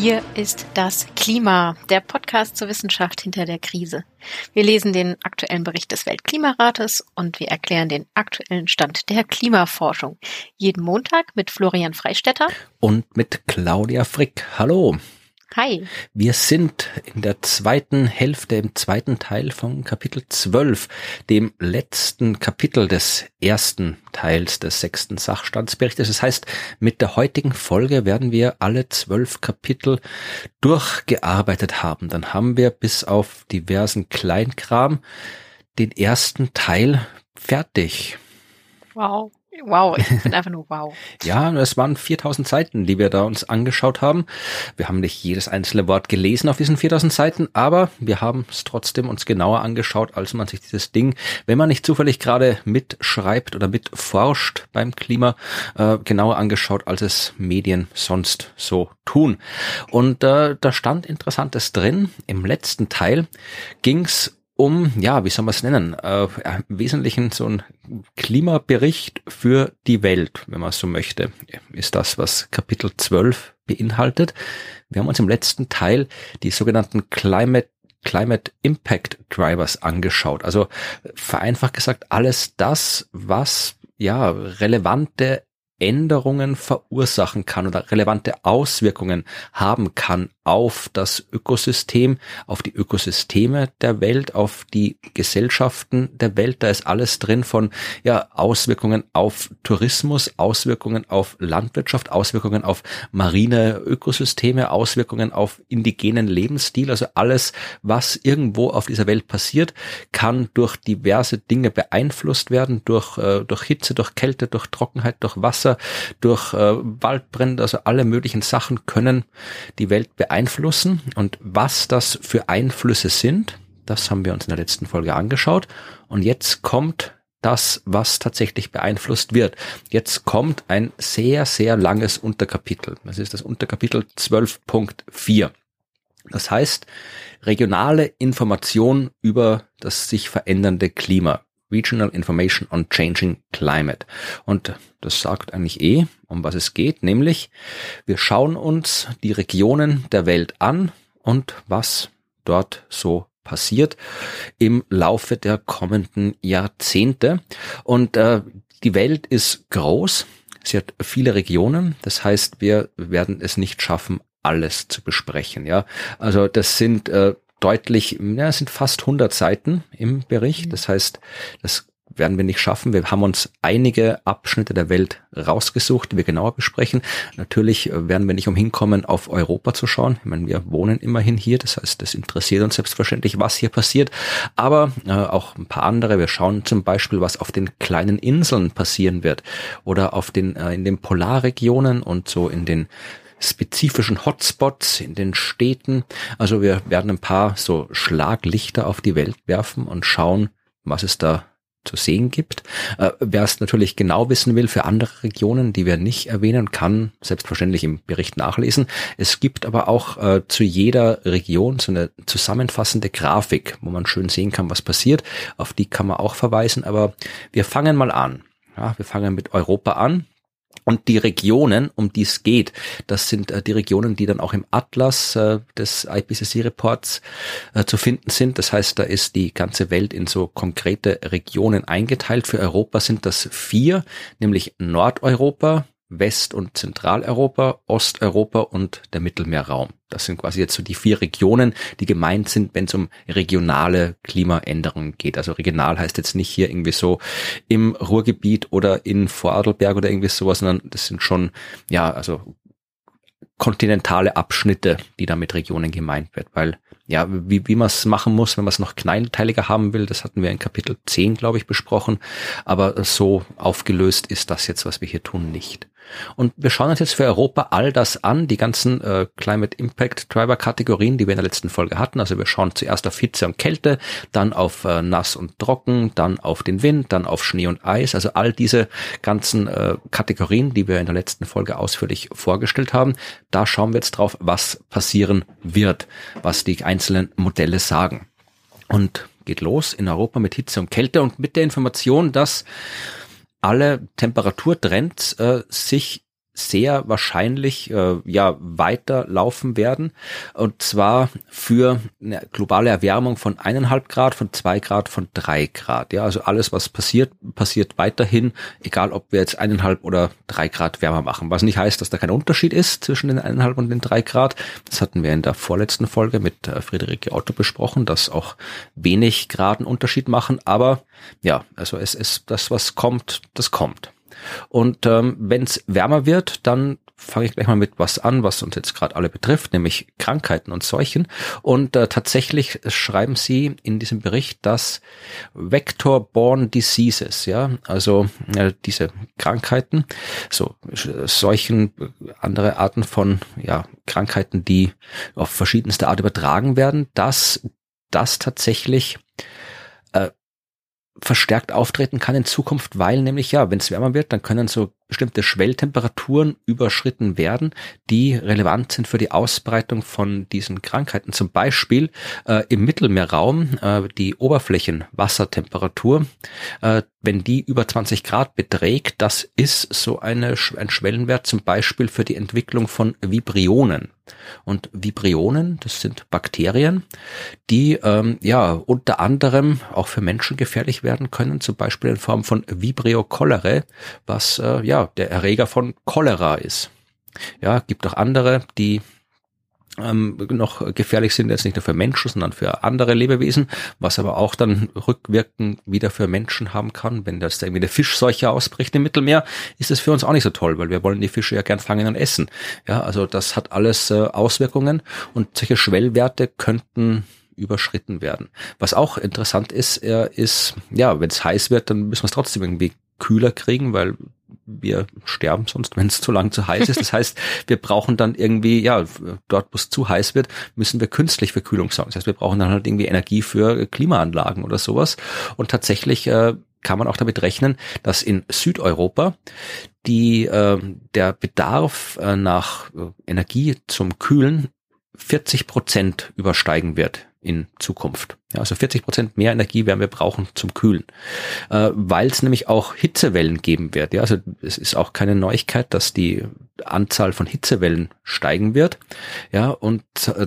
Hier ist das Klima, der Podcast zur Wissenschaft hinter der Krise. Wir lesen den aktuellen Bericht des Weltklimarates und wir erklären den aktuellen Stand der Klimaforschung. Jeden Montag mit Florian Freistetter und mit Claudia Frick. Hallo. Hi. Wir sind in der zweiten Hälfte, im zweiten Teil von Kapitel 12, dem letzten Kapitel des ersten Teils des sechsten Sachstandsberichtes. Das heißt, mit der heutigen Folge werden wir alle zwölf Kapitel durchgearbeitet haben. Dann haben wir bis auf diversen Kleinkram den ersten Teil fertig. Wow. Wow, ich bin einfach nur wow. ja, es waren 4000 Seiten, die wir da uns angeschaut haben. Wir haben nicht jedes einzelne Wort gelesen auf diesen 4000 Seiten, aber wir haben es trotzdem uns genauer angeschaut, als man sich dieses Ding, wenn man nicht zufällig gerade mitschreibt oder mitforscht beim Klima, äh, genauer angeschaut, als es Medien sonst so tun. Und äh, da stand Interessantes drin. Im letzten Teil ging's um, ja, wie soll man es nennen, äh, im Wesentlichen so ein Klimabericht für die Welt, wenn man so möchte, ist das, was Kapitel 12 beinhaltet. Wir haben uns im letzten Teil die sogenannten Climate Climate Impact Drivers angeschaut. Also vereinfacht gesagt alles das, was ja relevante Änderungen verursachen kann oder relevante Auswirkungen haben kann auf das Ökosystem, auf die Ökosysteme der Welt, auf die Gesellschaften der Welt. Da ist alles drin von ja, Auswirkungen auf Tourismus, Auswirkungen auf Landwirtschaft, Auswirkungen auf marine Ökosysteme, Auswirkungen auf indigenen Lebensstil. Also alles, was irgendwo auf dieser Welt passiert, kann durch diverse Dinge beeinflusst werden, durch, äh, durch Hitze, durch Kälte, durch Trockenheit, durch Wasser, durch äh, Waldbrände. Also alle möglichen Sachen können die Welt beeinflussen beeinflussen und was das für Einflüsse sind, das haben wir uns in der letzten Folge angeschaut. Und jetzt kommt das, was tatsächlich beeinflusst wird. Jetzt kommt ein sehr, sehr langes Unterkapitel. Das ist das Unterkapitel 12.4. Das heißt, regionale Information über das sich verändernde Klima. Regional Information on Changing Climate. Und das sagt eigentlich eh, um was es geht, nämlich wir schauen uns die Regionen der Welt an und was dort so passiert im Laufe der kommenden Jahrzehnte. Und äh, die Welt ist groß, sie hat viele Regionen, das heißt, wir werden es nicht schaffen, alles zu besprechen. Ja, also das sind äh, deutlich, ja, es sind fast 100 Seiten im Bericht. Mhm. Das heißt, das werden wir nicht schaffen. Wir haben uns einige Abschnitte der Welt rausgesucht, die wir genauer besprechen. Natürlich äh, werden wir nicht umhin kommen, auf Europa zu schauen. Ich meine, wir wohnen immerhin hier, das heißt, das interessiert uns selbstverständlich, was hier passiert. Aber äh, auch ein paar andere. Wir schauen zum Beispiel, was auf den kleinen Inseln passieren wird oder auf den äh, in den Polarregionen und so in den spezifischen Hotspots in den Städten. Also wir werden ein paar so Schlaglichter auf die Welt werfen und schauen, was es da zu sehen gibt. Äh, Wer es natürlich genau wissen will für andere Regionen, die wir nicht erwähnen, kann selbstverständlich im Bericht nachlesen. Es gibt aber auch äh, zu jeder Region so eine zusammenfassende Grafik, wo man schön sehen kann, was passiert. Auf die kann man auch verweisen. Aber wir fangen mal an. Ja, wir fangen mit Europa an. Und die Regionen, um die es geht, das sind äh, die Regionen, die dann auch im Atlas äh, des IPCC-Reports äh, zu finden sind. Das heißt, da ist die ganze Welt in so konkrete Regionen eingeteilt. Für Europa sind das vier, nämlich Nordeuropa, West- und Zentraleuropa, Osteuropa und der Mittelmeerraum. Das sind quasi jetzt so die vier Regionen, die gemeint sind, wenn es um regionale Klimaänderungen geht. Also regional heißt jetzt nicht hier irgendwie so im Ruhrgebiet oder in Vorarlberg oder irgendwie sowas, sondern das sind schon, ja, also kontinentale Abschnitte, die da mit Regionen gemeint wird, weil ja, wie, wie man es machen muss, wenn man es noch kleinteiliger haben will, das hatten wir in Kapitel 10, glaube ich, besprochen, aber so aufgelöst ist das jetzt, was wir hier tun, nicht. Und wir schauen uns jetzt für Europa all das an, die ganzen äh, Climate Impact Driver Kategorien, die wir in der letzten Folge hatten. Also wir schauen zuerst auf Hitze und Kälte, dann auf äh, nass und trocken, dann auf den Wind, dann auf Schnee und Eis. Also all diese ganzen äh, Kategorien, die wir in der letzten Folge ausführlich vorgestellt haben. Da schauen wir jetzt drauf, was passieren wird, was die einzelnen Modelle sagen. Und geht los in Europa mit Hitze und Kälte und mit der Information, dass alle Temperaturtrends äh, sich sehr wahrscheinlich äh, ja weiterlaufen werden und zwar für eine globale Erwärmung von eineinhalb Grad, von zwei Grad, von drei Grad. Ja, also alles, was passiert, passiert weiterhin, egal ob wir jetzt eineinhalb oder drei Grad wärmer machen. Was nicht heißt, dass da kein Unterschied ist zwischen den eineinhalb und den drei Grad. Das hatten wir in der vorletzten Folge mit äh, Friederike Otto besprochen, dass auch wenig Graden Unterschied machen. Aber ja, also es ist das, was kommt, das kommt. Und ähm, wenn es wärmer wird, dann fange ich gleich mal mit was an, was uns jetzt gerade alle betrifft, nämlich Krankheiten und Seuchen. Und äh, tatsächlich schreiben Sie in diesem Bericht, dass Vector-borne Diseases, ja, also äh, diese Krankheiten, so Seuchen, andere Arten von ja, Krankheiten, die auf verschiedenste Art übertragen werden, dass das tatsächlich verstärkt auftreten kann in Zukunft, weil nämlich ja, wenn es wärmer wird, dann können so bestimmte Schwelltemperaturen überschritten werden, die relevant sind für die Ausbreitung von diesen Krankheiten. Zum Beispiel äh, im Mittelmeerraum äh, die Oberflächenwassertemperatur, äh, wenn die über 20 Grad beträgt, das ist so eine, ein Schwellenwert zum Beispiel für die Entwicklung von Vibrionen. Und Vibrionen, das sind Bakterien, die ähm, ja unter anderem auch für Menschen gefährlich werden können, zum Beispiel in Form von Vibrio cholerae, was äh, ja der Erreger von Cholera ist. Ja, gibt auch andere, die ähm, noch gefährlich sind, jetzt nicht nur für Menschen, sondern für andere Lebewesen, was aber auch dann rückwirkend wieder für Menschen haben kann. Wenn das da irgendwie eine Fischseuche ausbricht im Mittelmeer, ist das für uns auch nicht so toll, weil wir wollen die Fische ja gern fangen und essen. Ja, also das hat alles äh, Auswirkungen und solche Schwellwerte könnten überschritten werden. Was auch interessant ist, ist, ja, wenn es heiß wird, dann müssen wir es trotzdem irgendwie kühler kriegen, weil wir sterben sonst, wenn es zu lang zu heiß ist. Das heißt, wir brauchen dann irgendwie, ja, dort, wo es zu heiß wird, müssen wir künstlich für Kühlung sorgen. Das heißt, wir brauchen dann halt irgendwie Energie für Klimaanlagen oder sowas. Und tatsächlich äh, kann man auch damit rechnen, dass in Südeuropa die, äh, der Bedarf äh, nach äh, Energie zum Kühlen 40 Prozent übersteigen wird in Zukunft. Ja, also 40 Prozent mehr Energie werden wir brauchen zum Kühlen, äh, weil es nämlich auch Hitzewellen geben wird. Ja, also es ist auch keine Neuigkeit, dass die Anzahl von Hitzewellen steigen wird. Ja, und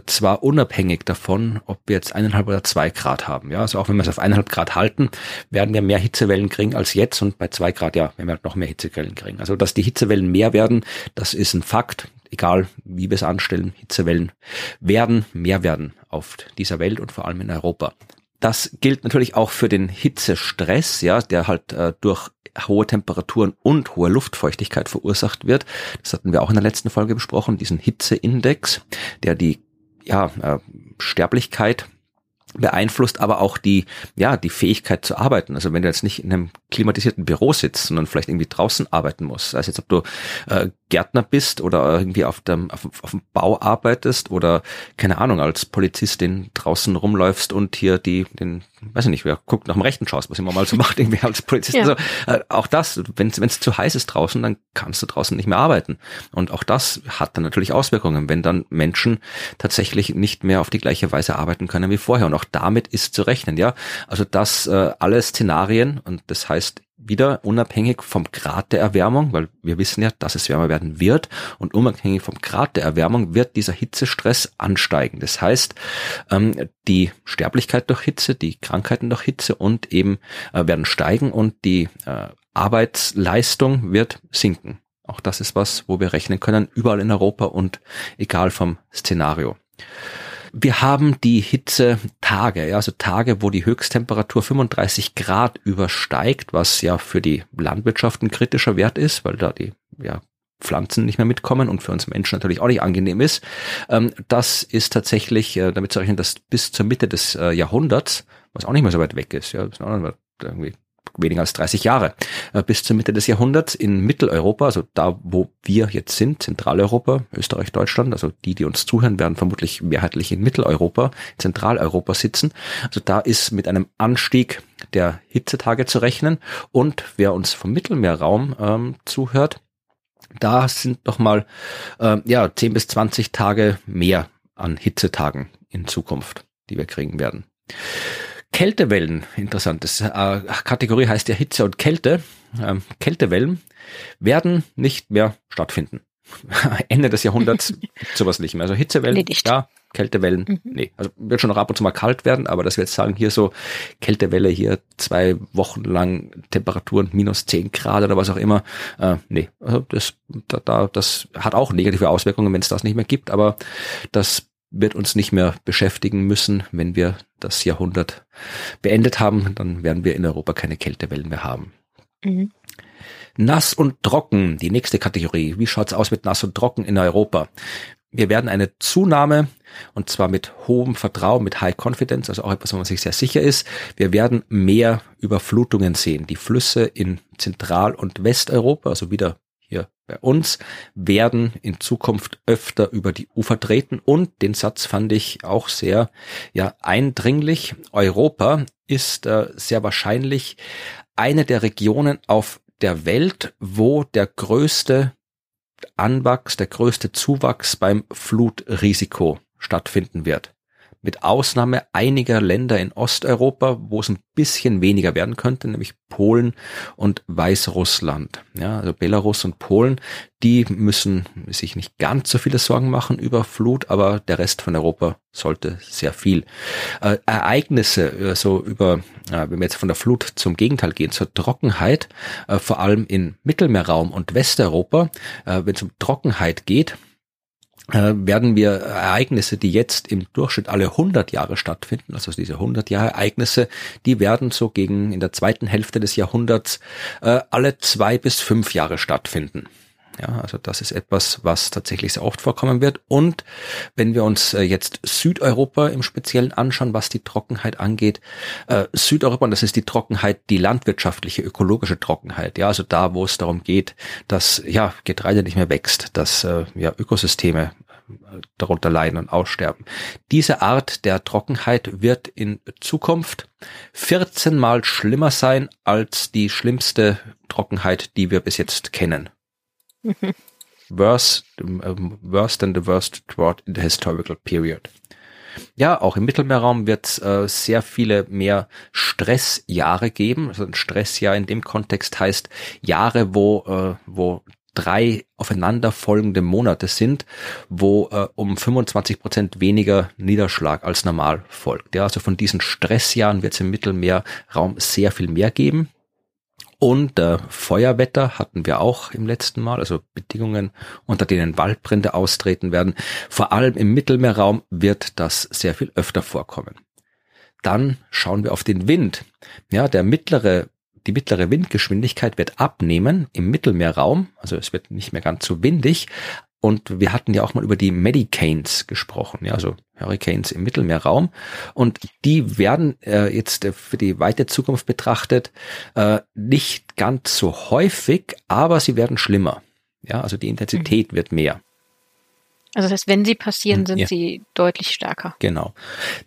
zwar unabhängig davon, ob wir jetzt eineinhalb oder zwei Grad haben. Ja, also auch wenn wir es auf eineinhalb Grad halten, werden wir mehr Hitzewellen kriegen als jetzt und bei zwei Grad ja, werden wir halt noch mehr Hitzewellen kriegen. Also dass die Hitzewellen mehr werden, das ist ein Fakt egal wie wir es anstellen, Hitzewellen werden mehr werden auf dieser Welt und vor allem in Europa. Das gilt natürlich auch für den Hitzestress, ja, der halt äh, durch hohe Temperaturen und hohe Luftfeuchtigkeit verursacht wird. Das hatten wir auch in der letzten Folge besprochen, diesen Hitzeindex, der die ja, äh, Sterblichkeit beeinflusst aber auch die, ja, die Fähigkeit zu arbeiten. Also wenn du jetzt nicht in einem klimatisierten Büro sitzt, sondern vielleicht irgendwie draußen arbeiten musst, es jetzt, ob du äh, Gärtner bist oder irgendwie auf dem, auf, auf dem Bau arbeitest oder, keine Ahnung, als Polizistin draußen rumläufst und hier die, den, weiß ich nicht, wer guckt nach dem Rechten schaust, was immer mal so macht, irgendwie als Polizist. Ja. Also, äh, auch das, wenn es zu heiß ist draußen, dann kannst du draußen nicht mehr arbeiten. Und auch das hat dann natürlich Auswirkungen, wenn dann Menschen tatsächlich nicht mehr auf die gleiche Weise arbeiten können wie vorher. Und auch damit ist zu rechnen, ja. Also das äh, alle Szenarien, und das heißt wieder unabhängig vom Grad der Erwärmung, weil wir wissen ja, dass es wärmer werden wird und unabhängig vom Grad der Erwärmung wird dieser Hitzestress ansteigen. Das heißt, ähm, die Sterblichkeit durch Hitze, die Krankheiten durch Hitze und eben äh, werden steigen und die äh, Arbeitsleistung wird sinken. Auch das ist was, wo wir rechnen können, überall in Europa und egal vom Szenario. Wir haben die Hitzetage, ja, also Tage, wo die Höchsttemperatur 35 Grad übersteigt, was ja für die Landwirtschaft ein kritischer Wert ist, weil da die ja, Pflanzen nicht mehr mitkommen und für uns Menschen natürlich auch nicht angenehm ist. Ähm, das ist tatsächlich äh, damit zu rechnen, dass bis zur Mitte des äh, Jahrhunderts, was auch nicht mehr so weit weg ist, ja, irgendwie weniger als 30 Jahre. Äh, bis zur Mitte des Jahrhunderts in Mitteleuropa, also da, wo wir jetzt sind, Zentraleuropa, Österreich, Deutschland, also die, die uns zuhören, werden vermutlich mehrheitlich in Mitteleuropa, Zentraleuropa sitzen. Also da ist mit einem Anstieg der Hitzetage zu rechnen. Und wer uns vom Mittelmeerraum ähm, zuhört, da sind noch mal äh, ja 10 bis 20 Tage mehr an Hitzetagen in Zukunft, die wir kriegen werden. Kältewellen, interessantes äh, Kategorie heißt ja Hitze und Kälte. Ähm, Kältewellen werden nicht mehr stattfinden. Ende des Jahrhunderts sowas nicht mehr. Also Hitzewellen, ja, Kältewellen, mhm. nee. Also wird schon noch ab und zu mal kalt werden, aber dass wir jetzt sagen, hier so Kältewelle, hier zwei Wochen lang Temperaturen minus zehn Grad oder was auch immer, äh, nee. Also das, da, da, das hat auch negative Auswirkungen, wenn es das nicht mehr gibt, aber das wird uns nicht mehr beschäftigen müssen, wenn wir das Jahrhundert beendet haben, dann werden wir in Europa keine Kältewellen mehr haben. Mhm. Nass und trocken, die nächste Kategorie. Wie schaut's aus mit nass und trocken in Europa? Wir werden eine Zunahme, und zwar mit hohem Vertrauen, mit High Confidence, also auch etwas, wo man sich sehr sicher ist. Wir werden mehr Überflutungen sehen. Die Flüsse in Zentral- und Westeuropa, also wieder hier bei uns, werden in Zukunft öfter über die Ufer treten. Und den Satz fand ich auch sehr ja, eindringlich. Europa ist äh, sehr wahrscheinlich eine der Regionen auf der Welt, wo der größte Anwachs, der größte Zuwachs beim Flutrisiko stattfinden wird mit Ausnahme einiger Länder in Osteuropa, wo es ein bisschen weniger werden könnte, nämlich Polen und Weißrussland. Ja, also Belarus und Polen, die müssen sich nicht ganz so viele Sorgen machen über Flut, aber der Rest von Europa sollte sehr viel. Äh, Ereignisse, also über, äh, wenn wir jetzt von der Flut zum Gegenteil gehen, zur Trockenheit, äh, vor allem in Mittelmeerraum und Westeuropa, äh, wenn es um Trockenheit geht, äh, werden wir Ereignisse, die jetzt im Durchschnitt alle 100 Jahre stattfinden, also diese 100 Jahre Ereignisse, die werden so gegen in der zweiten Hälfte des Jahrhunderts äh, alle zwei bis fünf Jahre stattfinden. Ja, also das ist etwas, was tatsächlich sehr oft vorkommen wird. Und wenn wir uns äh, jetzt Südeuropa im Speziellen anschauen, was die Trockenheit angeht, äh, Südeuropa, und das ist die Trockenheit, die landwirtschaftliche, ökologische Trockenheit. Ja, also da, wo es darum geht, dass ja Getreide nicht mehr wächst, dass äh, ja Ökosysteme äh, darunter leiden und aussterben. Diese Art der Trockenheit wird in Zukunft 14 mal schlimmer sein als die schlimmste Trockenheit, die wir bis jetzt kennen. worse, um, worse than the worst drought in the historical period. Ja, auch im Mittelmeerraum wird es äh, sehr viele mehr Stressjahre geben. Also ein Stressjahr in dem Kontext heißt Jahre, wo, äh, wo drei aufeinanderfolgende Monate sind, wo äh, um 25 Prozent weniger Niederschlag als normal folgt. Ja, also von diesen Stressjahren wird es im Mittelmeerraum sehr viel mehr geben. Und äh, Feuerwetter hatten wir auch im letzten Mal, also Bedingungen, unter denen Waldbrände austreten werden. Vor allem im Mittelmeerraum wird das sehr viel öfter vorkommen. Dann schauen wir auf den Wind. Ja, der mittlere die mittlere Windgeschwindigkeit wird abnehmen im Mittelmeerraum, also es wird nicht mehr ganz so windig, und wir hatten ja auch mal über die Medicanes gesprochen, ja, also Hurricanes im Mittelmeerraum. Und die werden äh, jetzt äh, für die weite Zukunft betrachtet äh, nicht ganz so häufig, aber sie werden schlimmer. Ja, also die Intensität mhm. wird mehr. Also das heißt, wenn sie passieren, hm, sind ja. sie deutlich stärker. Genau.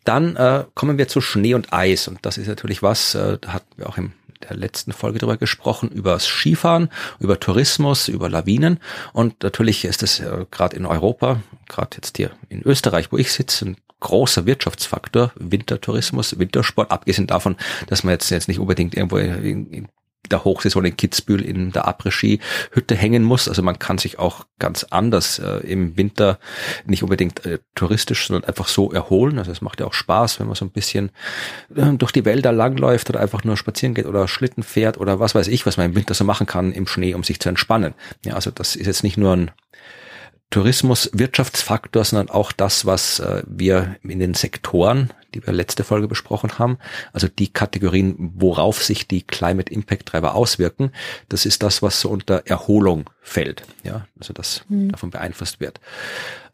Dann äh, kommen wir zu Schnee und Eis. Und das ist natürlich was, äh, da hatten wir auch im der letzten Folge darüber gesprochen, über das Skifahren, über Tourismus, über Lawinen. Und natürlich ist es äh, gerade in Europa, gerade jetzt hier in Österreich, wo ich sitze, ein großer Wirtschaftsfaktor, Wintertourismus, Wintersport, abgesehen davon, dass man jetzt, jetzt nicht unbedingt irgendwo in, in der Hochsaison in Kitzbühel in der Après-Ski-Hütte hängen muss. Also man kann sich auch ganz anders äh, im Winter nicht unbedingt äh, touristisch, sondern einfach so erholen. Also es macht ja auch Spaß, wenn man so ein bisschen äh, durch die Wälder langläuft oder einfach nur spazieren geht oder Schlitten fährt oder was weiß ich, was man im Winter so machen kann im Schnee, um sich zu entspannen. Ja, also das ist jetzt nicht nur ein Tourismus Wirtschaftsfaktor, sondern auch das, was äh, wir in den Sektoren, die wir letzte Folge besprochen haben, also die Kategorien, worauf sich die Climate Impact Treiber auswirken, das ist das, was so unter Erholung fällt, ja, also das mhm. davon beeinflusst wird.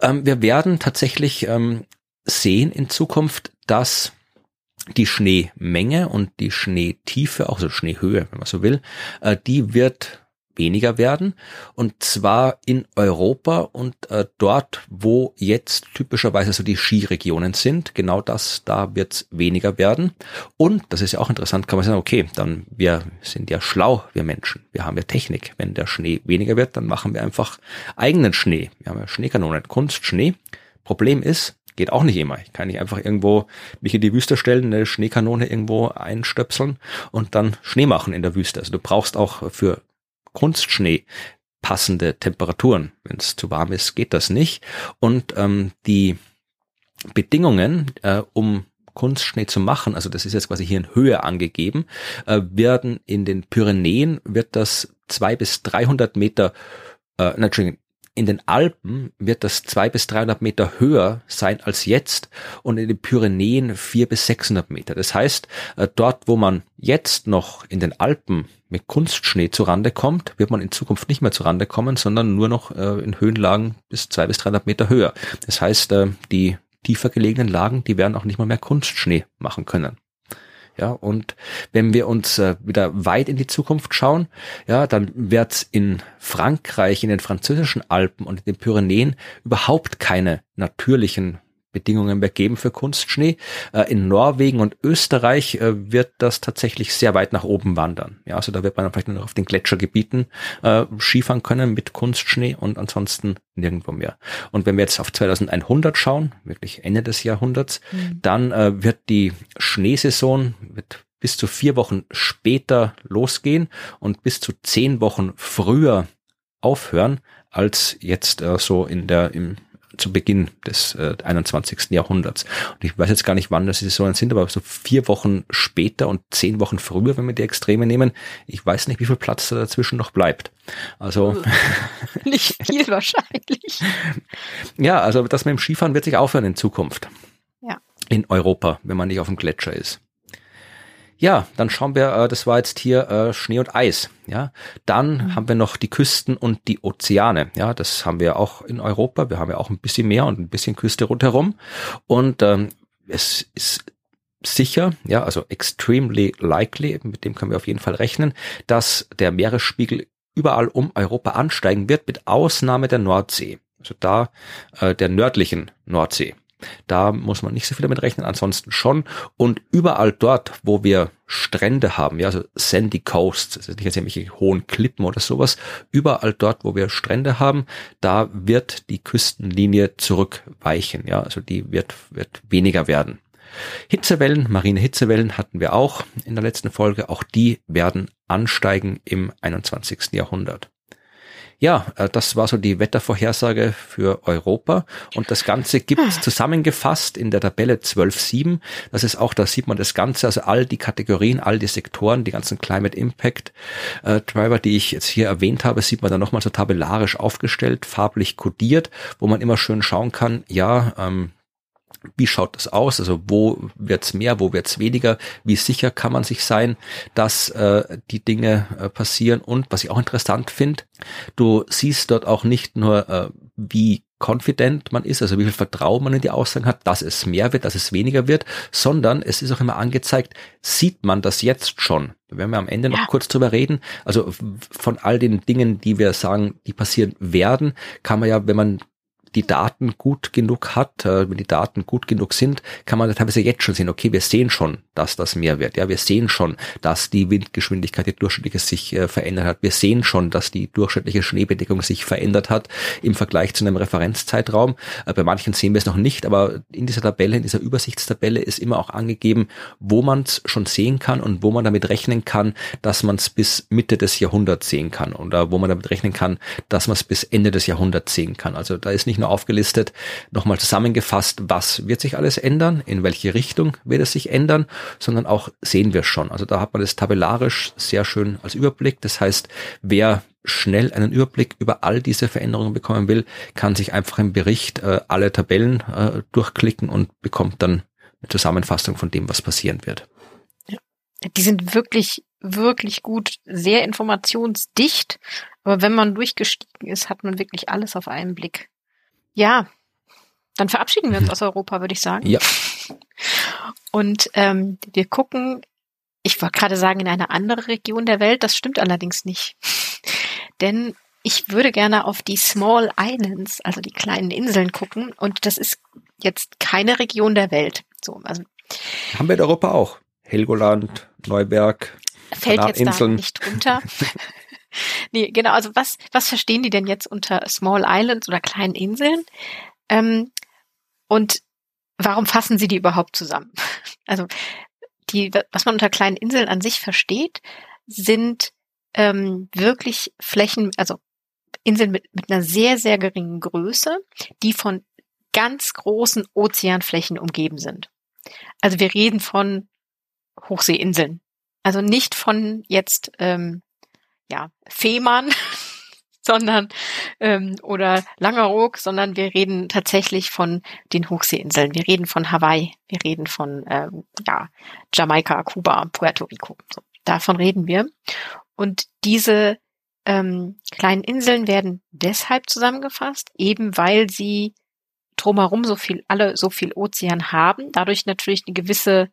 Ähm, wir werden tatsächlich ähm, sehen in Zukunft, dass die Schneemenge und die Schneetiefe, auch so Schneehöhe, wenn man so will, äh, die wird weniger werden. Und zwar in Europa und äh, dort, wo jetzt typischerweise so die Skiregionen sind, genau das, da wird's weniger werden. Und, das ist ja auch interessant, kann man sagen, okay, dann wir sind ja schlau, wir Menschen. Wir haben ja Technik. Wenn der Schnee weniger wird, dann machen wir einfach eigenen Schnee. Wir haben ja Schneekanonen, Kunstschnee. Problem ist, Geht auch nicht immer. Ich kann nicht einfach irgendwo mich in die Wüste stellen, eine Schneekanone irgendwo einstöpseln und dann Schnee machen in der Wüste. Also du brauchst auch für Kunstschnee passende Temperaturen. Wenn es zu warm ist, geht das nicht. Und ähm, die Bedingungen, äh, um Kunstschnee zu machen, also das ist jetzt quasi hier in Höhe angegeben, äh, werden in den Pyrenäen wird das zwei bis dreihundert Meter, äh, Entschuldigung, in den Alpen wird das zwei bis dreihundert Meter höher sein als jetzt und in den Pyrenäen vier bis sechshundert Meter. Das heißt, äh, dort, wo man jetzt noch in den Alpen mit Kunstschnee zurande kommt, wird man in Zukunft nicht mehr zurande kommen, sondern nur noch äh, in Höhenlagen bis zwei bis dreihundert Meter höher. Das heißt, äh, die tiefer gelegenen Lagen, die werden auch nicht mal mehr Kunstschnee machen können. Ja, und wenn wir uns äh, wieder weit in die Zukunft schauen, ja, dann wird in Frankreich, in den französischen Alpen und in den Pyrenäen überhaupt keine natürlichen Bedingungen mehr geben für Kunstschnee. Äh, in Norwegen und Österreich äh, wird das tatsächlich sehr weit nach oben wandern. Ja, also da wird man vielleicht nur noch auf den Gletschergebieten äh, Skifahren können mit Kunstschnee und ansonsten nirgendwo mehr. Und wenn wir jetzt auf 2100 schauen, wirklich Ende des Jahrhunderts, mhm. dann äh, wird die Schneesaison wird bis zu vier Wochen später losgehen und bis zu zehn Wochen früher aufhören als jetzt äh, so in der im zu Beginn des äh, 21. Jahrhunderts. Und ich weiß jetzt gar nicht, wann das Saisonen sind, aber so vier Wochen später und zehn Wochen früher, wenn wir die Extreme nehmen, ich weiß nicht, wie viel Platz da dazwischen noch bleibt. Also nicht viel wahrscheinlich. Ja, also das mit dem Skifahren wird sich aufhören in Zukunft. Ja. In Europa, wenn man nicht auf dem Gletscher ist. Ja, dann schauen wir, äh, das war jetzt hier äh, Schnee und Eis. Ja, dann mhm. haben wir noch die Küsten und die Ozeane. Ja, das haben wir auch in Europa. Wir haben ja auch ein bisschen Meer und ein bisschen Küste rundherum. Und ähm, es ist sicher, ja, also extremely likely, mit dem können wir auf jeden Fall rechnen, dass der Meeresspiegel überall um Europa ansteigen wird, mit Ausnahme der Nordsee. Also da äh, der nördlichen Nordsee. Da muss man nicht so viel damit rechnen, ansonsten schon. Und überall dort, wo wir Strände haben, ja, also Sandy Coasts, das ist nicht jetzt irgendwelche hohen Klippen oder sowas, überall dort, wo wir Strände haben, da wird die Küstenlinie zurückweichen, ja, also die wird, wird weniger werden. Hitzewellen, marine Hitzewellen hatten wir auch in der letzten Folge, auch die werden ansteigen im 21. Jahrhundert. Ja, äh, das war so die Wettervorhersage für Europa. Und das Ganze gibt es hm. zusammengefasst in der Tabelle 12.7. Das ist auch, da sieht man das Ganze, also all die Kategorien, all die Sektoren, die ganzen Climate Impact äh, Driver, die ich jetzt hier erwähnt habe, sieht man dann nochmal so tabellarisch aufgestellt, farblich kodiert, wo man immer schön schauen kann, ja, ähm, wie schaut das aus? Also wo wird's mehr, wo wird's weniger? Wie sicher kann man sich sein, dass äh, die Dinge äh, passieren? Und was ich auch interessant finde, du siehst dort auch nicht nur, äh, wie confident man ist, also wie viel Vertrauen man in die Aussagen hat, dass es mehr wird, dass es weniger wird, sondern es ist auch immer angezeigt, sieht man das jetzt schon? Da werden wir am Ende noch ja. kurz drüber reden. Also von all den Dingen, die wir sagen, die passieren werden, kann man ja, wenn man die Daten gut genug hat, äh, wenn die Daten gut genug sind, kann man teilweise jetzt schon sehen, okay, wir sehen schon, dass das mehr wird. Ja, wir sehen schon, dass die Windgeschwindigkeit, die durchschnittliche sich äh, verändert hat. Wir sehen schon, dass die durchschnittliche Schneebedeckung sich verändert hat im Vergleich zu einem Referenzzeitraum. Äh, bei manchen sehen wir es noch nicht, aber in dieser Tabelle, in dieser Übersichtstabelle ist immer auch angegeben, wo man es schon sehen kann und wo man damit rechnen kann, dass man es bis Mitte des Jahrhunderts sehen kann oder wo man damit rechnen kann, dass man es bis Ende des Jahrhunderts sehen kann. Also da ist nicht nur aufgelistet, nochmal zusammengefasst, was wird sich alles ändern, in welche Richtung wird es sich ändern, sondern auch sehen wir schon. Also da hat man das tabellarisch sehr schön als Überblick. Das heißt, wer schnell einen Überblick über all diese Veränderungen bekommen will, kann sich einfach im Bericht äh, alle Tabellen äh, durchklicken und bekommt dann eine Zusammenfassung von dem, was passieren wird. Die sind wirklich, wirklich gut, sehr informationsdicht. Aber wenn man durchgestiegen ist, hat man wirklich alles auf einen Blick. Ja, dann verabschieden wir uns aus Europa, würde ich sagen. Ja. Und ähm, wir gucken, ich wollte gerade sagen, in eine andere Region der Welt. Das stimmt allerdings nicht. Denn ich würde gerne auf die Small Islands, also die kleinen Inseln gucken. Und das ist jetzt keine Region der Welt. So, also haben wir in Europa auch. Helgoland, Neuberg, fällt jetzt Inseln. da nicht drunter. nee, genau. Also was, was verstehen die denn jetzt unter Small Islands oder kleinen Inseln? Ähm, und warum fassen sie die überhaupt zusammen? Also die, was man unter kleinen Inseln an sich versteht, sind ähm, wirklich Flächen, also Inseln mit, mit einer sehr, sehr geringen Größe, die von ganz großen Ozeanflächen umgeben sind. Also wir reden von Hochseeinseln. Also nicht von jetzt ähm, ja Fehmarn, sondern ähm, oder Langeoog, sondern wir reden tatsächlich von den Hochseeinseln. Wir reden von Hawaii, wir reden von ähm, ja, Jamaika, Kuba, Puerto Rico. So, davon reden wir. Und diese ähm, kleinen Inseln werden deshalb zusammengefasst, eben weil sie drumherum so viel, alle so viel Ozean haben, dadurch natürlich eine gewisse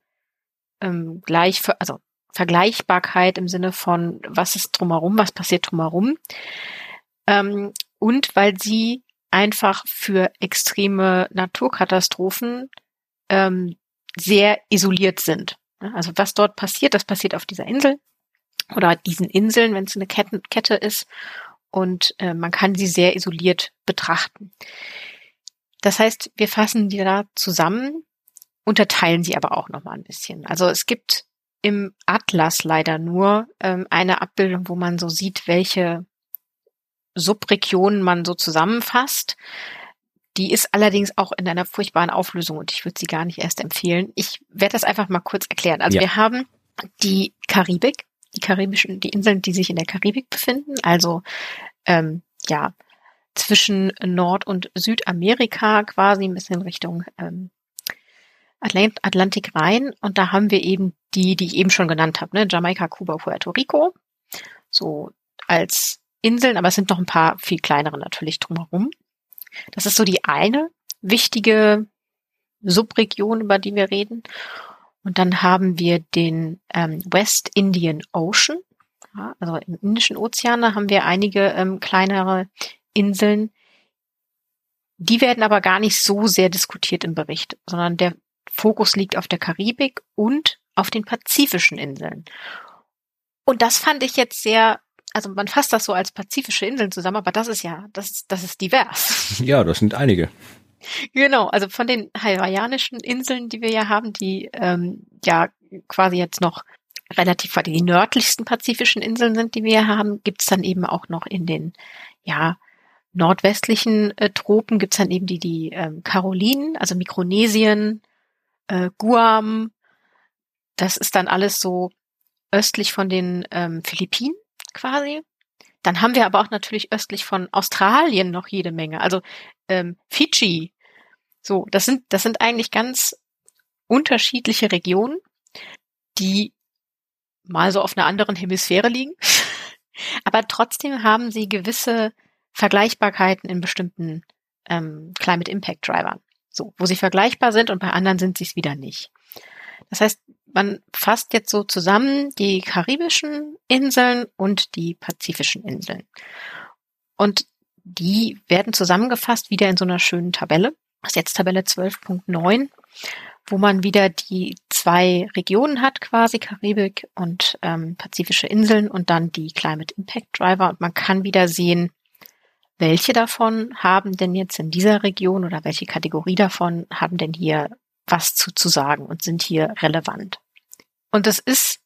ähm, gleich, also Vergleichbarkeit im Sinne von, was ist drumherum, was passiert drumherum. Ähm, und weil sie einfach für extreme Naturkatastrophen ähm, sehr isoliert sind. Also was dort passiert, das passiert auf dieser Insel oder diesen Inseln, wenn es eine Kette, Kette ist. Und äh, man kann sie sehr isoliert betrachten. Das heißt, wir fassen die da zusammen, unterteilen sie aber auch nochmal ein bisschen. Also es gibt im Atlas leider nur ähm, eine Abbildung, wo man so sieht, welche Subregionen man so zusammenfasst. Die ist allerdings auch in einer furchtbaren Auflösung und ich würde sie gar nicht erst empfehlen. Ich werde das einfach mal kurz erklären. Also ja. wir haben die Karibik, die karibischen, die Inseln, die sich in der Karibik befinden, also ähm, ja zwischen Nord- und Südamerika quasi ein bisschen Richtung ähm, Atlant Atlantik rein. Und da haben wir eben die, die ich eben schon genannt habe, ne? Jamaika, Kuba, Puerto Rico. So als Inseln, aber es sind noch ein paar viel kleinere natürlich drumherum. Das ist so die eine wichtige Subregion, über die wir reden. Und dann haben wir den ähm, West Indian Ocean. Ja, also im Indischen Ozean, da haben wir einige ähm, kleinere Inseln. Die werden aber gar nicht so sehr diskutiert im Bericht, sondern der Fokus liegt auf der Karibik und auf den pazifischen Inseln. Und das fand ich jetzt sehr, also man fasst das so als pazifische Inseln zusammen, aber das ist ja, das, das ist divers. Ja, das sind einige. Genau, also von den hawaiianischen Inseln, die wir ja haben, die ähm, ja quasi jetzt noch relativ weit die nördlichsten pazifischen Inseln sind, die wir haben, gibt's dann eben auch noch in den ja nordwestlichen äh, Tropen gibt's dann eben die die ähm, Karolinen, also Mikronesien, äh, Guam. Das ist dann alles so östlich von den ähm, Philippinen quasi. Dann haben wir aber auch natürlich östlich von Australien noch jede Menge. Also ähm, Fidschi. So, das sind, das sind eigentlich ganz unterschiedliche Regionen, die mal so auf einer anderen Hemisphäre liegen. aber trotzdem haben sie gewisse Vergleichbarkeiten in bestimmten ähm, Climate Impact Drivern. So, wo sie vergleichbar sind und bei anderen sind sie es wieder nicht. Das heißt, man fasst jetzt so zusammen die karibischen Inseln und die pazifischen Inseln. Und die werden zusammengefasst wieder in so einer schönen Tabelle. Das ist jetzt Tabelle 12.9, wo man wieder die zwei Regionen hat, quasi Karibik und ähm, pazifische Inseln und dann die Climate Impact Driver. Und man kann wieder sehen, welche davon haben denn jetzt in dieser Region oder welche Kategorie davon haben denn hier was zu, zu sagen und sind hier relevant? Und das ist,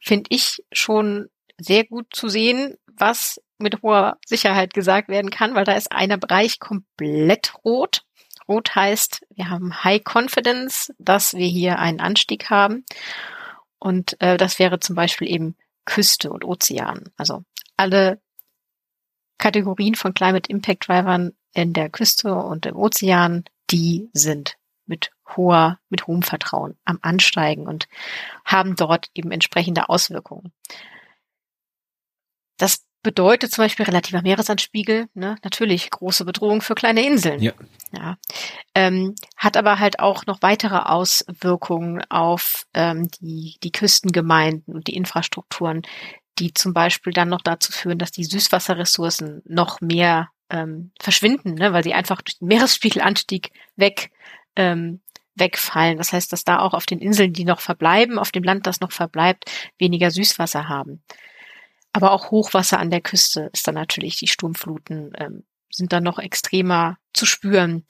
finde ich, schon sehr gut zu sehen, was mit hoher Sicherheit gesagt werden kann, weil da ist einer Bereich komplett rot. Rot heißt, wir haben High Confidence, dass wir hier einen Anstieg haben. Und äh, das wäre zum Beispiel eben Küste und Ozean. Also alle Kategorien von Climate Impact Drivern in der Küste und im Ozean, die sind mit hoher, mit hohem Vertrauen am Ansteigen und haben dort eben entsprechende Auswirkungen. Das bedeutet zum Beispiel relativer Meeresanspiegel, ne, natürlich große Bedrohung für kleine Inseln. Ja. Ja, ähm, hat aber halt auch noch weitere Auswirkungen auf ähm, die, die Küstengemeinden und die Infrastrukturen, die zum Beispiel dann noch dazu führen, dass die Süßwasserressourcen noch mehr ähm, verschwinden, ne, weil sie einfach durch den Meeresspiegelanstieg weg ähm, wegfallen. Das heißt, dass da auch auf den Inseln, die noch verbleiben, auf dem Land, das noch verbleibt, weniger Süßwasser haben. Aber auch Hochwasser an der Küste ist dann natürlich die Sturmfluten ähm, sind dann noch extremer zu spüren.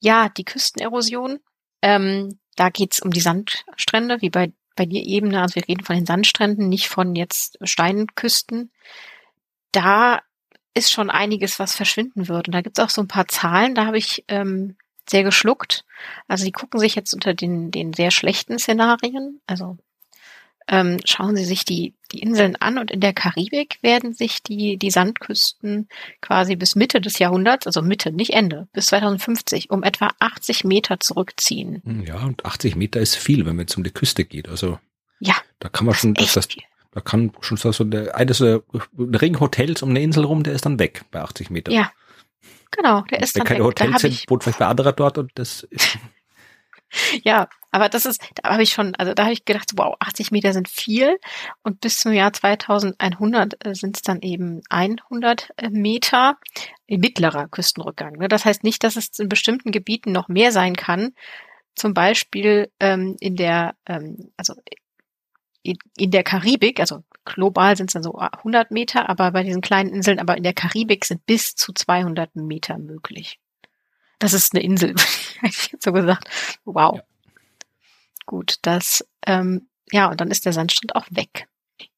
Ja, die Küstenerosion, ähm, da geht's um die Sandstrände, wie bei, bei dir eben. Ne? Also wir reden von den Sandstränden, nicht von jetzt Steinküsten. Da ist schon einiges, was verschwinden wird. Und da gibt's auch so ein paar Zahlen, da habe ich ähm, sehr geschluckt. Also die gucken sich jetzt unter den, den sehr schlechten Szenarien, also ähm, schauen Sie sich die, die Inseln an und in der Karibik werden sich die, die Sandküsten quasi bis Mitte des Jahrhunderts, also Mitte, nicht Ende, bis 2050 um etwa 80 Meter zurückziehen. Hm, ja, und 80 Meter ist viel, wenn es um die Küste geht. Also ja, da kann man schon, das, das, da kann schon so der, eines der Ring Hotels um eine Insel rum, der ist dann weg bei 80 Meter. Ja, genau, der ist Wenn dann keine weg. Hotels da sind, wohnt vielleicht bei anderer dort und das ist Ja, aber das ist, da habe ich schon, also da habe ich gedacht, wow, 80 Meter sind viel und bis zum Jahr 2100 sind es dann eben 100 äh, Meter mittlerer Küstenrückgang. Ne? Das heißt nicht, dass es in bestimmten Gebieten noch mehr sein kann. Zum Beispiel ähm, in der, ähm, also in, der Karibik, also global sind es dann so 100 Meter, aber bei diesen kleinen Inseln, aber in der Karibik sind bis zu 200 Meter möglich. Das ist eine Insel, hätte ich jetzt so gesagt. Wow. Ja. Gut, das, ähm, ja, und dann ist der Sandstrand auch weg.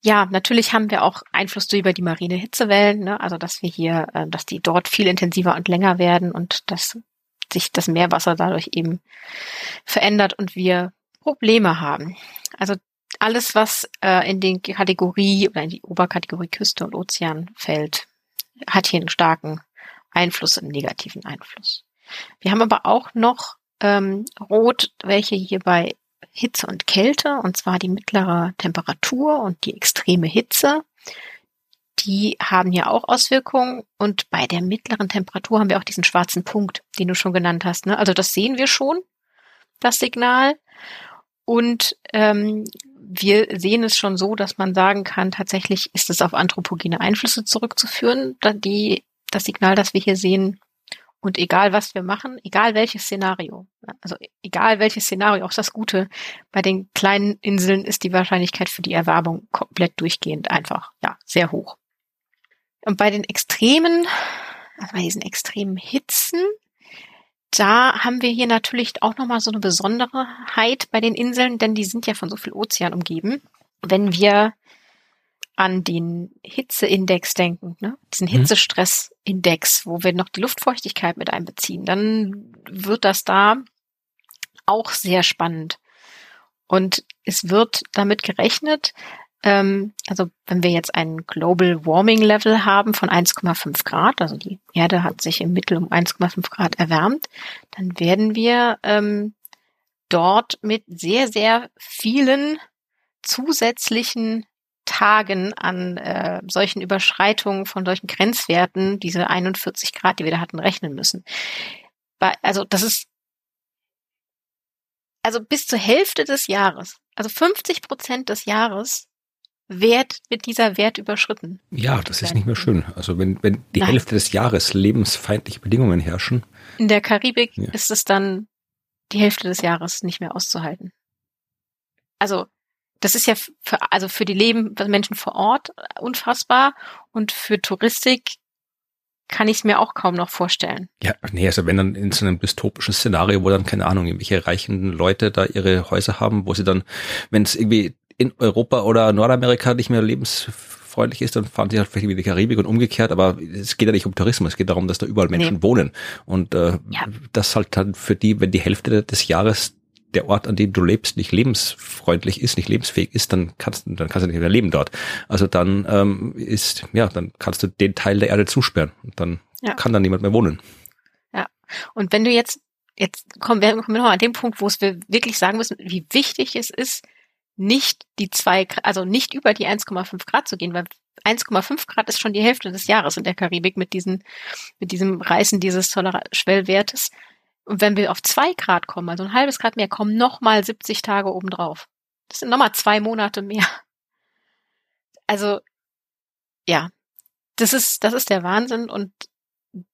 Ja, natürlich haben wir auch Einfluss über die marine Hitzewellen, ne? also dass wir hier, äh, dass die dort viel intensiver und länger werden und dass sich das Meerwasser dadurch eben verändert und wir Probleme haben. Also alles, was äh, in die Kategorie oder in die Oberkategorie Küste und Ozean fällt, hat hier einen starken Einfluss, einen negativen Einfluss. Wir haben aber auch noch ähm, Rot, welche hier bei Hitze und Kälte, und zwar die mittlere Temperatur und die extreme Hitze, die haben ja auch Auswirkungen. Und bei der mittleren Temperatur haben wir auch diesen schwarzen Punkt, den du schon genannt hast. Ne? Also das sehen wir schon, das Signal. Und ähm, wir sehen es schon so, dass man sagen kann, tatsächlich ist es auf anthropogene Einflüsse zurückzuführen, da die, das Signal, das wir hier sehen, und egal, was wir machen, egal welches Szenario, also egal welches Szenario, auch das Gute, bei den kleinen Inseln ist die Wahrscheinlichkeit für die Erwerbung komplett durchgehend einfach, ja, sehr hoch. Und bei den extremen, also bei diesen extremen Hitzen, da haben wir hier natürlich auch nochmal so eine Besonderheit bei den Inseln, denn die sind ja von so viel Ozean umgeben. Wenn wir an den Hitzeindex denken, ne? diesen Mhm. Hitzestressindex, wo wir noch die Luftfeuchtigkeit mit einbeziehen, dann wird das da auch sehr spannend. Und es wird damit gerechnet, ähm, also wenn wir jetzt ein Global Warming Level haben von 1,5 Grad, also die Erde hat sich im Mittel um 1,5 Grad erwärmt, dann werden wir ähm, dort mit sehr, sehr vielen zusätzlichen Tagen an äh, solchen Überschreitungen von solchen Grenzwerten, diese 41 Grad, die wir da hatten, rechnen müssen. Also das ist also bis zur Hälfte des Jahres, also 50 Prozent des Jahres wird mit dieser Wert überschritten. Ja, das ist nicht mehr schön. Also wenn, wenn die Nein. Hälfte des Jahres lebensfeindliche Bedingungen herrschen. In der Karibik Ja. ist es dann die Hälfte des Jahres nicht mehr auszuhalten. Also das ist ja für, also für die Leben Menschen vor Ort unfassbar und für Touristik kann ich es mir auch kaum noch vorstellen. Ja, nee, also wenn dann in so einem dystopischen Szenario, wo dann, keine Ahnung, irgendwelche reichen Leute da ihre Häuser haben, wo sie dann, wenn es irgendwie in Europa oder Nordamerika nicht mehr lebensfreundlich ist, dann fahren sie halt vielleicht in die Karibik und umgekehrt, aber es geht ja nicht um Tourismus, es geht darum, dass da überall Menschen Nee. wohnen. Und äh, Ja. das halt dann für die, wenn die Hälfte des Jahres der Ort, an dem du lebst, nicht lebensfreundlich ist, nicht lebensfähig ist, dann kannst, dann kannst du nicht mehr leben dort. Also dann ähm, ist, ja, dann kannst du den Teil der Erde zusperren und dann Ja. kann da niemand mehr wohnen. Und wenn du jetzt, jetzt kommen wir, kommen wir noch an den Punkt, wo es wir wirklich sagen müssen, wie wichtig es ist, nicht die zwei, also nicht über die 1,5 Grad zu gehen, weil 1,5 Grad ist schon die Hälfte des Jahres in der Karibik mit diesen, mit diesem Reißen dieses Schwellwertes. Und wenn wir auf zwei Grad kommen, also ein halbes Grad mehr, kommen nochmal 70 Tage obendrauf. Das sind nochmal zwei Monate mehr. Also, ja, das ist, das ist der Wahnsinn und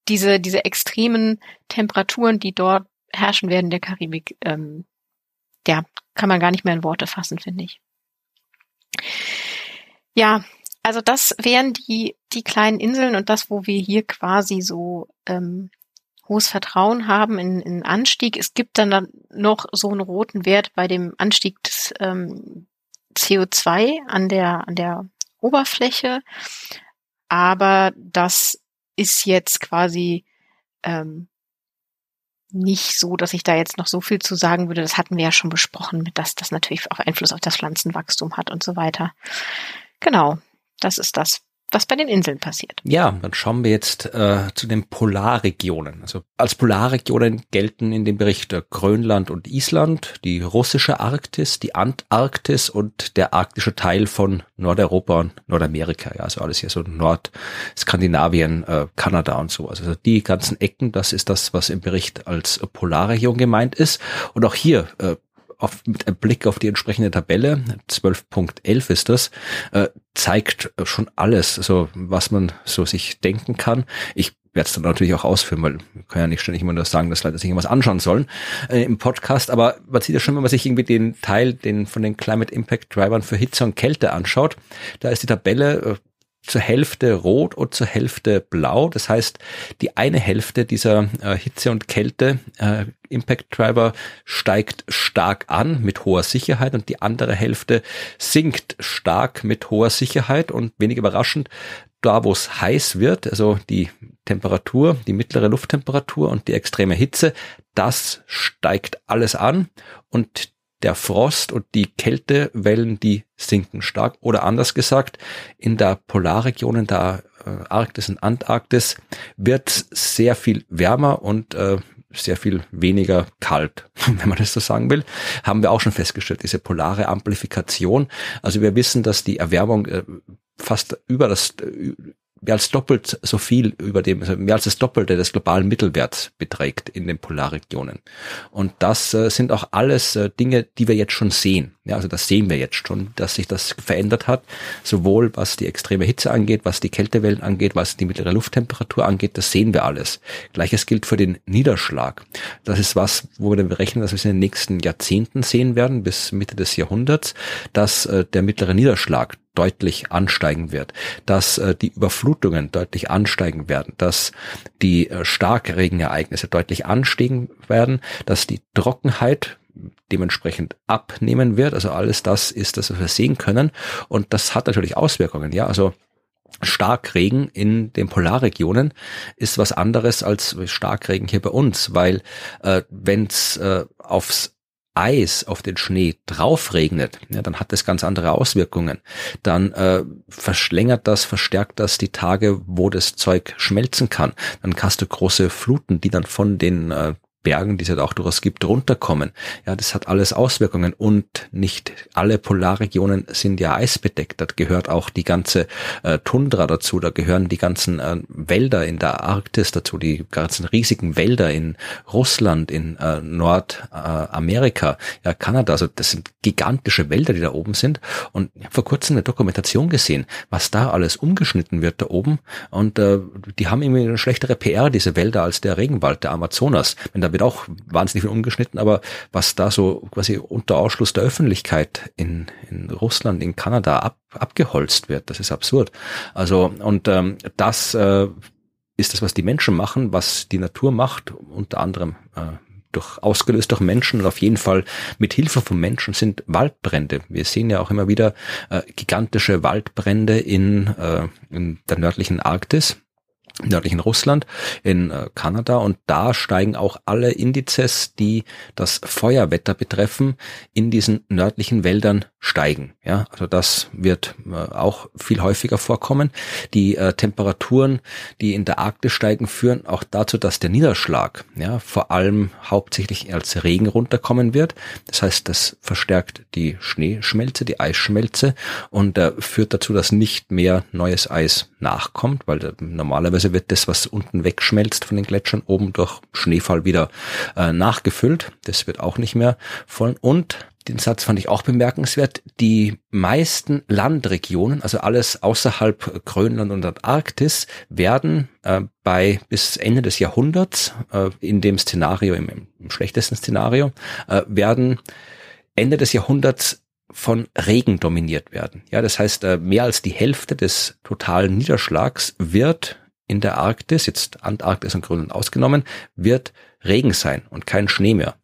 diese, diese extremen Temperaturen, die dort herrschen werden in der Karibik, ähm, ja, kann man gar nicht mehr in Worte fassen, finde ich. Ja, also das wären die, die kleinen Inseln und das, wo wir hier quasi so ähm, hohes Vertrauen haben in, in Anstieg. Es gibt dann noch so einen roten Wert bei dem Anstieg des ähm, CO2 an der, an der Oberfläche. Aber das ist jetzt quasi ähm, nicht so, dass ich da jetzt noch so viel zu sagen würde. Das hatten wir ja schon besprochen, dass das natürlich auch Einfluss auf das Pflanzenwachstum hat und so weiter. Genau, das ist das, was bei den Inseln passiert. Ja, dann schauen wir jetzt äh, zu den Polarregionen. Also als Polarregionen gelten in dem Bericht äh, Grönland und Island, die russische Arktis, die Antarktis und der arktische Teil von Nordeuropa und Nordamerika. Ja, also alles hier so Nordskandinavien, äh, Kanada und so. Also die ganzen Ecken, das ist das, was im Bericht als Polarregion gemeint ist. Und auch hier äh, auf, mit einem Blick auf die entsprechende Tabelle, 12.11 ist das, äh, zeigt schon alles, also was man so sich denken kann. Ich werde es dann natürlich auch ausführen, weil man kann ja nicht ständig immer nur sagen, dass Leute sich irgendwas anschauen sollen äh, im Podcast, aber man sieht ja schon, wenn man sich irgendwie den Teil den von den Climate Impact Drivern für Hitze und Kälte anschaut, da ist die Tabelle äh, zur Hälfte rot und zur Hälfte blau. Das heißt, die eine Hälfte dieser äh, Hitze und Kälte äh, steigt stark an mit hoher Sicherheit und die andere Hälfte sinkt stark mit hoher Sicherheit und wenig überraschend, da wo es heiß wird, also die Temperatur, die mittlere Lufttemperatur und die extreme Hitze, das steigt alles an und der Frost und die Kältewellen, die sinken stark. Oder anders gesagt, in der Polarregion, in der äh, Arktis und Antarktis wird sehr viel wärmer und äh, sehr viel weniger kalt, wenn man das so sagen will, haben wir auch schon festgestellt, diese polare Amplifikation. Also wir wissen, dass die Erwärmung äh, fast über das mehr als doppelt so viel über dem, also mehr als das Doppelte des globalen Mittelwerts beträgt in den Polarregionen. Und das äh, sind auch alles äh, Dinge, die wir jetzt schon sehen. Ja, also das sehen wir jetzt schon, dass sich das verändert hat, sowohl was die extreme Hitze angeht, was die Kältewellen angeht, was die mittlere Lufttemperatur angeht, das sehen wir alles. Gleiches gilt für den Niederschlag. Das ist was, wo wir dann berechnen, dass wir es in den nächsten Jahrzehnten sehen werden, bis Mitte des Jahrhunderts, dass äh, der mittlere Niederschlag deutlich ansteigen wird, dass äh, die Überflutungen deutlich ansteigen werden, dass die äh, Starkregenereignisse deutlich ansteigen werden, dass die Trockenheit dementsprechend abnehmen wird. Also alles das ist das, was wir sehen können. Und das hat natürlich Auswirkungen. Ja, also Starkregen in den Polarregionen ist was anderes als Starkregen hier bei uns, weil äh, wenn es äh, aufs Eis auf den Schnee draufregnet, ja, dann hat das ganz andere Auswirkungen. Dann äh, verschlängert das, verstärkt das die Tage, wo das Zeug schmelzen kann. Dann hast du große Fluten, die dann von den äh, Bergen, die es halt auch durchaus gibt, runterkommen. Ja, das hat alles Auswirkungen und nicht alle Polarregionen sind ja eisbedeckt. Da gehört auch die ganze äh, Tundra dazu, da gehören die ganzen äh, Wälder in der Arktis dazu, die ganzen riesigen Wälder in Russland, in äh, Nordamerika, ja, Kanada. Also das sind gigantische Wälder, die da oben sind. Und ich habe vor kurzem eine Dokumentation gesehen, was da alles umgeschnitten wird da oben. Und äh, die haben irgendwie eine schlechtere PR, diese Wälder, als der Regenwald, der Amazonas. Wenn da wird auch wahnsinnig viel umgeschnitten, aber was da so quasi unter Ausschluss der Öffentlichkeit in, in Russland, in Kanada ab, abgeholzt wird, das ist absurd. Also und ähm, das äh, ist das, was die Menschen machen, was die Natur macht, unter anderem äh, durch, ausgelöst durch Menschen und auf jeden Fall mit Hilfe von Menschen sind Waldbrände. Wir sehen ja auch immer wieder äh, gigantische Waldbrände in, äh, in der nördlichen Arktis nördlichen Russland, in äh, Kanada und da steigen auch alle Indizes, die das Feuerwetter betreffen, in diesen nördlichen Wäldern steigen. Ja, also das wird äh, auch viel häufiger vorkommen. Die äh, Temperaturen, die in der Arktis steigen, führen auch dazu, dass der Niederschlag, ja, vor allem hauptsächlich als Regen runterkommen wird. Das heißt, das verstärkt die Schneeschmelze, die Eisschmelze und äh, führt dazu, dass nicht mehr neues Eis nachkommt, weil äh, normalerweise wird das, was unten wegschmelzt von den Gletschern, oben durch Schneefall wieder äh, nachgefüllt. Das wird auch nicht mehr voll. Und den Satz fand ich auch bemerkenswert. Die meisten Landregionen, also alles außerhalb Grönland und Antarktis, werden äh, bei bis Ende des Jahrhunderts, äh, in dem Szenario, im, im schlechtesten Szenario, äh, werden Ende des Jahrhunderts von Regen dominiert werden. Ja, das heißt, äh, mehr als die Hälfte des totalen Niederschlags wird in der Arktis, jetzt Antarktis und Grönland ausgenommen, wird Regen sein und kein Schnee mehr.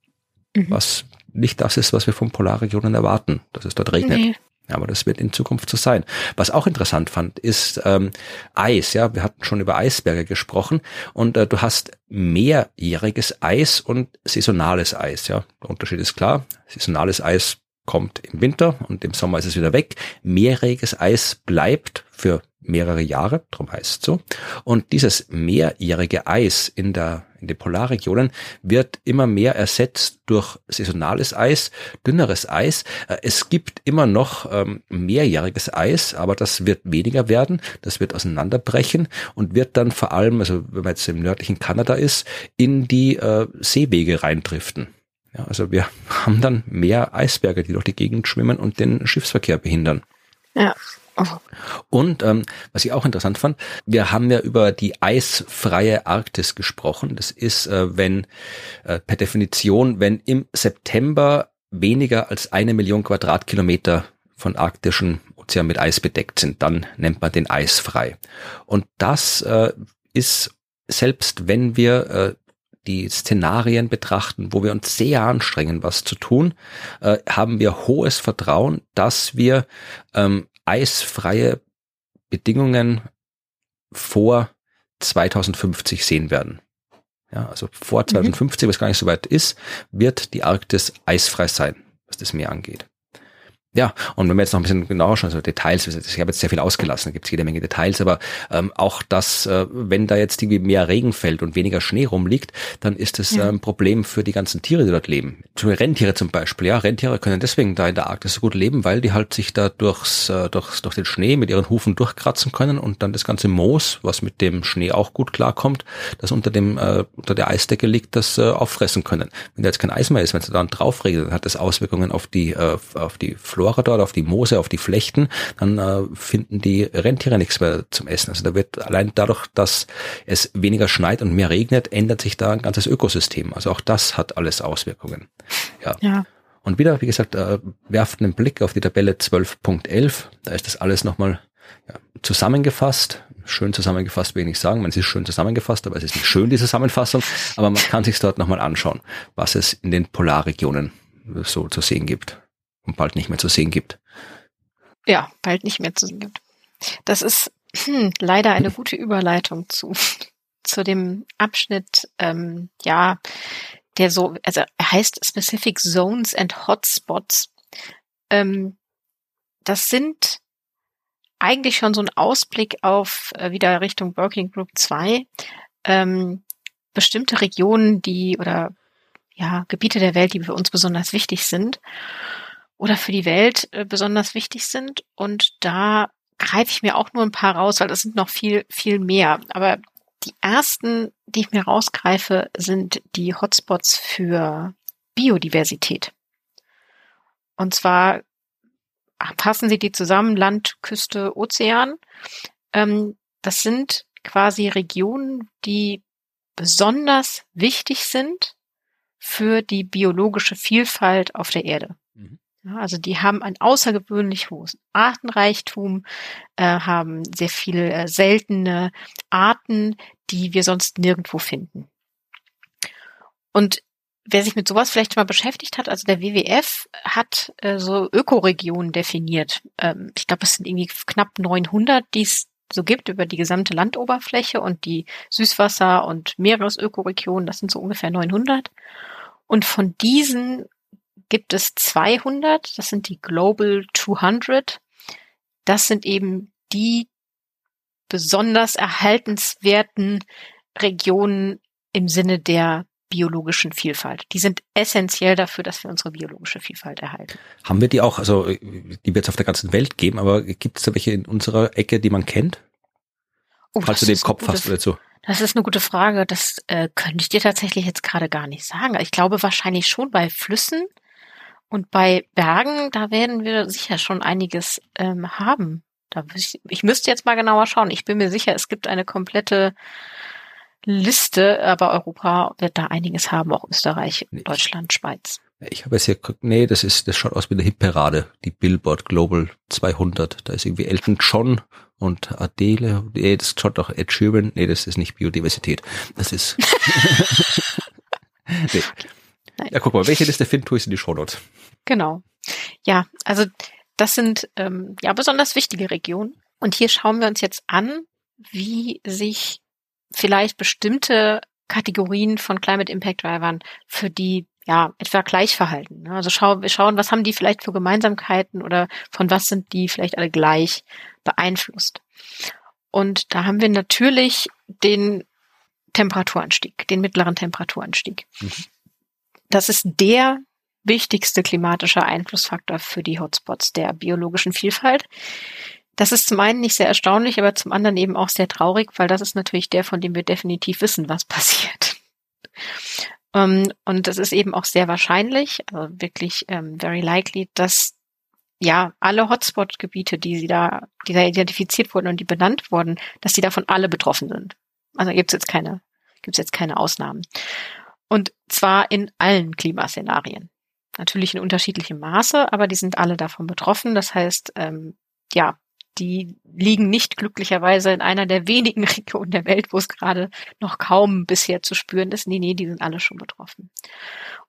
Mhm. Was nicht das ist, was wir von Polarregionen erwarten, dass es dort regnet. Nee. Aber das wird in Zukunft so sein. Was auch interessant fand, ist ähm, Eis. Ja, wir hatten schon über Eisberge gesprochen und äh, du hast mehrjähriges Eis und saisonales Eis. Ja, der Unterschied ist klar. Saisonales Eis kommt im Winter und im Sommer ist es wieder weg. Mehrjähriges Eis bleibt für mehrere Jahre, darum heißt es so. Und dieses mehrjährige Eis in der in den Polarregionen wird immer mehr ersetzt durch saisonales Eis, dünneres Eis. Äh, es gibt immer noch ähm, mehrjähriges Eis, aber das wird weniger werden. Das wird auseinanderbrechen und wird dann vor allem, also wenn man jetzt im nördlichen Kanada ist, in die äh, Seewege reindriften. Ja, also wir haben dann mehr Eisberge, die durch die Gegend schwimmen und den Schiffsverkehr behindern. Ja. Oh. Und ähm, was ich auch interessant fand, wir haben ja über die eisfreie Arktis gesprochen. Das ist, äh, wenn äh, per Definition, wenn im September weniger als eine Million Quadratkilometer von arktischen Ozean mit Eis bedeckt sind, dann nennt man den eisfrei. Und das äh, ist selbst wenn wir äh, die Szenarien betrachten, wo wir uns sehr anstrengen, was zu tun, äh, haben wir hohes Vertrauen, dass wir ähm, eisfreie Bedingungen vor 2050 sehen werden. Ja, also vor 2050, mhm. was gar nicht so weit ist, wird die Arktis eisfrei sein, was das Meer angeht. Ja, und wenn wir jetzt noch ein bisschen genauer schauen, also Details, ich habe jetzt sehr viel ausgelassen, da gibt es jede Menge Details, aber ähm, auch das, äh, wenn da jetzt irgendwie mehr Regen fällt und weniger Schnee rumliegt, dann ist das ja. ein Problem für die ganzen Tiere, die dort leben. Zum Rentiere zum Beispiel, ja, Rentiere können deswegen da in der Arktis so gut leben, weil die halt sich da durchs, äh, durchs, durch den Schnee mit ihren Hufen durchkratzen können und dann das ganze Moos, was mit dem Schnee auch gut klarkommt, das unter dem, äh, unter der Eisdecke liegt, das äh, auffressen können. Wenn da jetzt kein Eis mehr ist, wenn es da dann drauf regnet, dann hat das Auswirkungen auf die, äh, auf die Flora Flora dort, auf die Moose, auf die Flechten, dann äh, finden die Rentiere nichts mehr zum Essen. Also da wird allein dadurch, dass es weniger schneit und mehr regnet, ändert sich da ein ganzes Ökosystem. Also auch das hat alles Auswirkungen. Ja. ja. Und wieder, wie gesagt, äh, werft einen Blick auf die Tabelle 12.11. Da ist das alles nochmal ja, zusammengefasst. Schön zusammengefasst will ich nicht sagen, man ist schön zusammengefasst, aber es ist nicht schön, die Zusammenfassung, aber man kann sich dort nochmal anschauen, was es in den Polarregionen so zu sehen gibt und bald nicht mehr zu sehen gibt. Ja, bald nicht mehr zu sehen gibt. Das ist hm, leider eine gute Überleitung zu, zu dem Abschnitt, ähm, ja, der so, also er heißt Specific Zones and Hotspots. Ähm, das sind eigentlich schon so ein Ausblick auf äh, wieder Richtung Working Group 2. Ähm, bestimmte Regionen, die oder ja, Gebiete der Welt, die für uns besonders wichtig sind oder für die Welt äh, besonders wichtig sind. Und da greife ich mir auch nur ein paar raus, weil das sind noch viel, viel mehr. Aber die ersten, die ich mir rausgreife, sind die Hotspots für Biodiversität. Und zwar passen sie die zusammen, Land, Küste, Ozean. Ähm, das sind quasi Regionen, die besonders wichtig sind für die biologische Vielfalt auf der Erde. Mhm. Ja, also die haben ein außergewöhnlich hohes Artenreichtum, äh, haben sehr viele äh, seltene Arten, die wir sonst nirgendwo finden. Und wer sich mit sowas vielleicht mal beschäftigt hat, also der WWF hat äh, so Ökoregionen definiert. Ähm, ich glaube, es sind irgendwie knapp 900, die es so gibt über die gesamte Landoberfläche und die Süßwasser- und Meeresökoregionen, das sind so ungefähr 900. Und von diesen gibt es 200, das sind die Global 200. Das sind eben die besonders erhaltenswerten Regionen im Sinne der biologischen Vielfalt. Die sind essentiell dafür, dass wir unsere biologische Vielfalt erhalten. Haben wir die auch, also die wird es auf der ganzen Welt geben, aber gibt es da welche in unserer Ecke, die man kennt? Oh, Falls du den Kopf gute, hast oder so. Das ist eine gute Frage. Das äh, könnte ich dir tatsächlich jetzt gerade gar nicht sagen. Ich glaube wahrscheinlich schon bei Flüssen und bei Bergen, da werden wir sicher schon einiges ähm, haben. Da, ich, ich müsste jetzt mal genauer schauen. Ich bin mir sicher, es gibt eine komplette Liste, aber Europa wird da einiges haben, auch Österreich, nee. Deutschland, Schweiz. Ich habe es hier geguckt, nee, das ist, das schaut aus wie eine Hitparade, die Billboard Global 200. Da ist irgendwie Elton John und Adele, nee, das schaut doch Ed Sheeran, nee, das ist nicht Biodiversität. Das ist, nee. Nein. Ja, guck mal, welche Liste finden tue ich in die Shownotes? Genau. Ja, also das sind ähm, ja besonders wichtige Regionen. Und hier schauen wir uns jetzt an, wie sich vielleicht bestimmte Kategorien von Climate Impact Drivern für die ja etwa gleich verhalten. Ne? Also schau, wir schauen, was haben die vielleicht für Gemeinsamkeiten oder von was sind die vielleicht alle gleich beeinflusst. Und da haben wir natürlich den Temperaturanstieg, den mittleren Temperaturanstieg. Mhm. Das ist der wichtigste klimatische Einflussfaktor für die Hotspots der biologischen Vielfalt. Das ist zum einen nicht sehr erstaunlich, aber zum anderen eben auch sehr traurig, weil das ist natürlich der, von dem wir definitiv wissen, was passiert. Ähm, und das ist eben auch sehr wahrscheinlich, also wirklich ähm, very likely, dass ja alle Hotspot-Gebiete, die sie da, die da identifiziert wurden und die benannt wurden, dass die davon alle betroffen sind. Also gibt es jetzt keine, gibt es jetzt keine Ausnahmen. Und zwar in allen Klimaszenarien. Natürlich in unterschiedlichem Maße, aber die sind alle davon betroffen. Das heißt, ähm, ja, die liegen nicht glücklicherweise in einer der wenigen Regionen der Welt, wo es gerade noch kaum bisher zu spüren ist. Nee, nee, die sind alle schon betroffen.